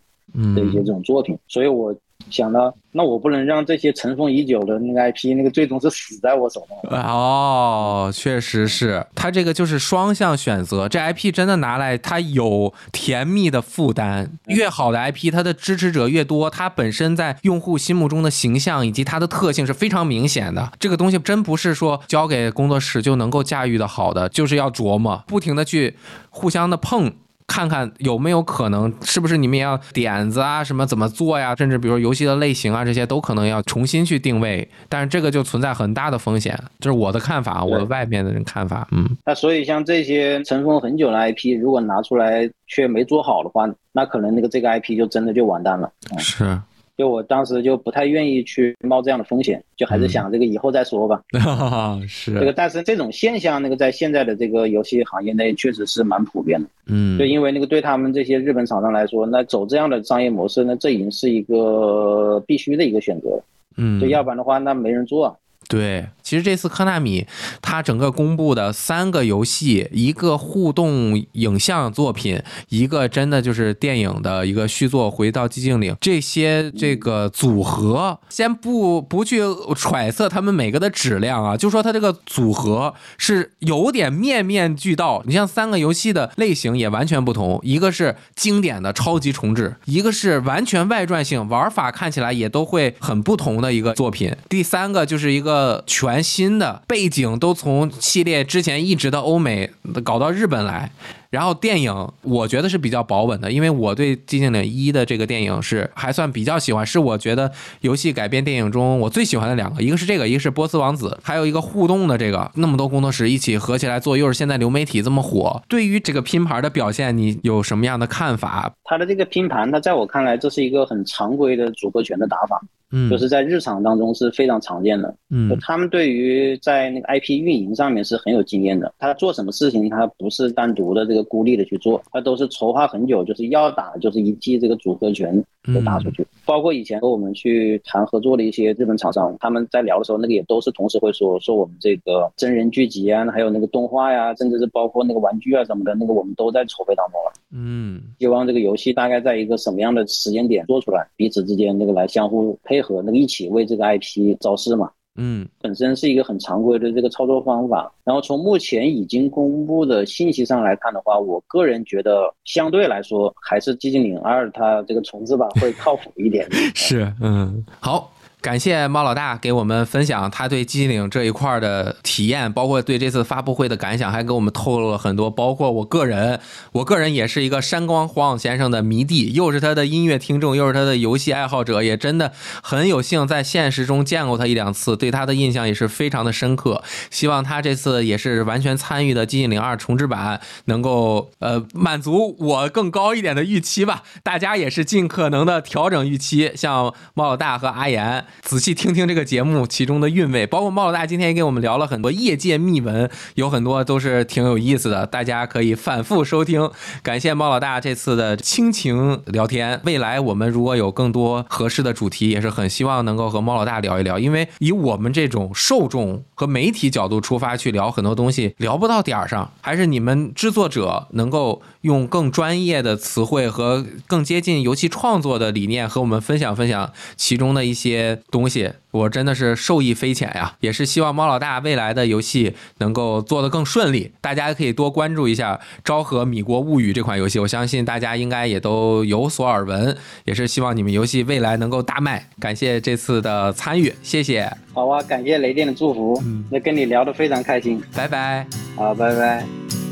的一些嗯这种作品，所以我想呢，那我不能让这些尘封已久的那个 IP 那个最终是死在我手上。哦，确实是，它这个就是双向选择。这 IP 真的拿来，它有甜蜜的负担。越好的 IP，它的支持者越多，它本身在用户心目中的形象以及它的特性是非常明显的。这个东西真不是说交给工作室就能够驾驭的好的，就是要琢磨，不停的去互相的碰。看看有没有可能，是不是你们也要点子啊，什么怎么做呀，甚至比如游戏的类型啊，这些都可能要重新去定位。但是这个就存在很大的风险，这是我的看法，我的外面的人看法。嗯，那所以像这些尘封很久的 IP，如果拿出来却没做好的话，那可能那个这个 IP 就真的就完蛋了。嗯，是，就我当时就不太愿意去冒这样的风险，就还是想这个以后再说吧。[laughs] 是，这个但是这种现象，那个在现在的这个游戏行业内确实是蛮普遍的。嗯就，因为那个对他们这些日本厂商来说，那走这样的商业模式，那这已经是一个必须的一个选择了。嗯，就要不然的话，那没人做啊。对，其实这次科纳米它整个公布的三个游戏，一个互动影像作品，一个真的就是电影的一个续作《回到寂静岭》，这些这个组合，先不不去揣测他们每个的质量啊，就说它这个组合是有点面面俱到。你像三个游戏的类型也完全不同，一个是经典的超级重置，一个是完全外传性，玩法看起来也都会很不同的一个作品，第三个就是一个全全新的背景，都从系列之前一直的欧美搞到日本来。然后电影我觉得是比较保稳的，因为我对《寂静岭一》的这个电影是还算比较喜欢，是我觉得游戏改编电影中我最喜欢的两个，一个是这个，一个是《波斯王子》，还有一个互动的这个，那么多工作室一起合起来做，又是现在流媒体这么火，对于这个拼盘的表现，你有什么样的看法？它的这个拼盘，它在我看来，这是一个很常规的组合拳的打法，嗯，就是在日常当中是非常常见的。就嗯他们对于在那个 IP 运营上面是很有经验的，他做什么事情，他不是单独的这个孤立的去做，他都是筹划很久，就是要打就是一记这个组合拳就打出去。包括以前和我们去谈合作的一些日本厂商，他们在聊的时候，那个也都是同时会说说我们这个真人剧集啊，还有那个动画呀、甚至是包括那个玩具啊什么的，那个我们都在筹备当中了。嗯希望这个游戏大概在一个什么样的时间点做出来，彼此之间那个来相互配合，那个一起为这个 IP 造势嘛。嗯本身是一个很常规的这个操作方法。然后从目前已经公布的信息上来看的话，我个人觉得相对来说还是《寂静岭二》它这个重置版会靠谱一点。[laughs] 是嗯好。感谢猫老大给我们分享他对寂静岭这一块的体验，包括对这次发布会的感想，还给我们透露了很多。包括我个人，我个人也是一个山光黄先生的迷弟，又是他的音乐听众，又是他的游戏爱好者，也真的很有幸在现实中见过他一两次，对他的印象也是非常的深刻。希望他这次也是完全参与的《寂静岭二》重置版，能够呃满足我更高一点的预期吧。大家也是尽可能的调整预期，像猫老大和阿岩仔细听听这个节目其中的韵味。包括猫老大今天也给我们聊了很多业界秘闻，有很多都是挺有意思的，大家可以反复收听。感谢猫老大这次的倾情聊天。未来我们如果有更多合适的主题，也是很希望能够和猫老大聊一聊，因为以我们这种受众和媒体角度出发去聊很多东西，聊不到点儿上，还是你们制作者能够用更专业的词汇和更接近游戏创作的理念和我们分享分享其中的一些东西。我真的是受益匪浅呀，也是希望猫老大未来的游戏能够做得更顺利。大家可以多关注一下《昭和米国物语》这款游戏，我相信大家应该也都有所耳闻。也是希望你们游戏未来能够大卖。感谢这次的参与，谢谢，好啊，感谢雷电的祝福，嗯那跟你聊得非常开心，拜拜。好，拜拜。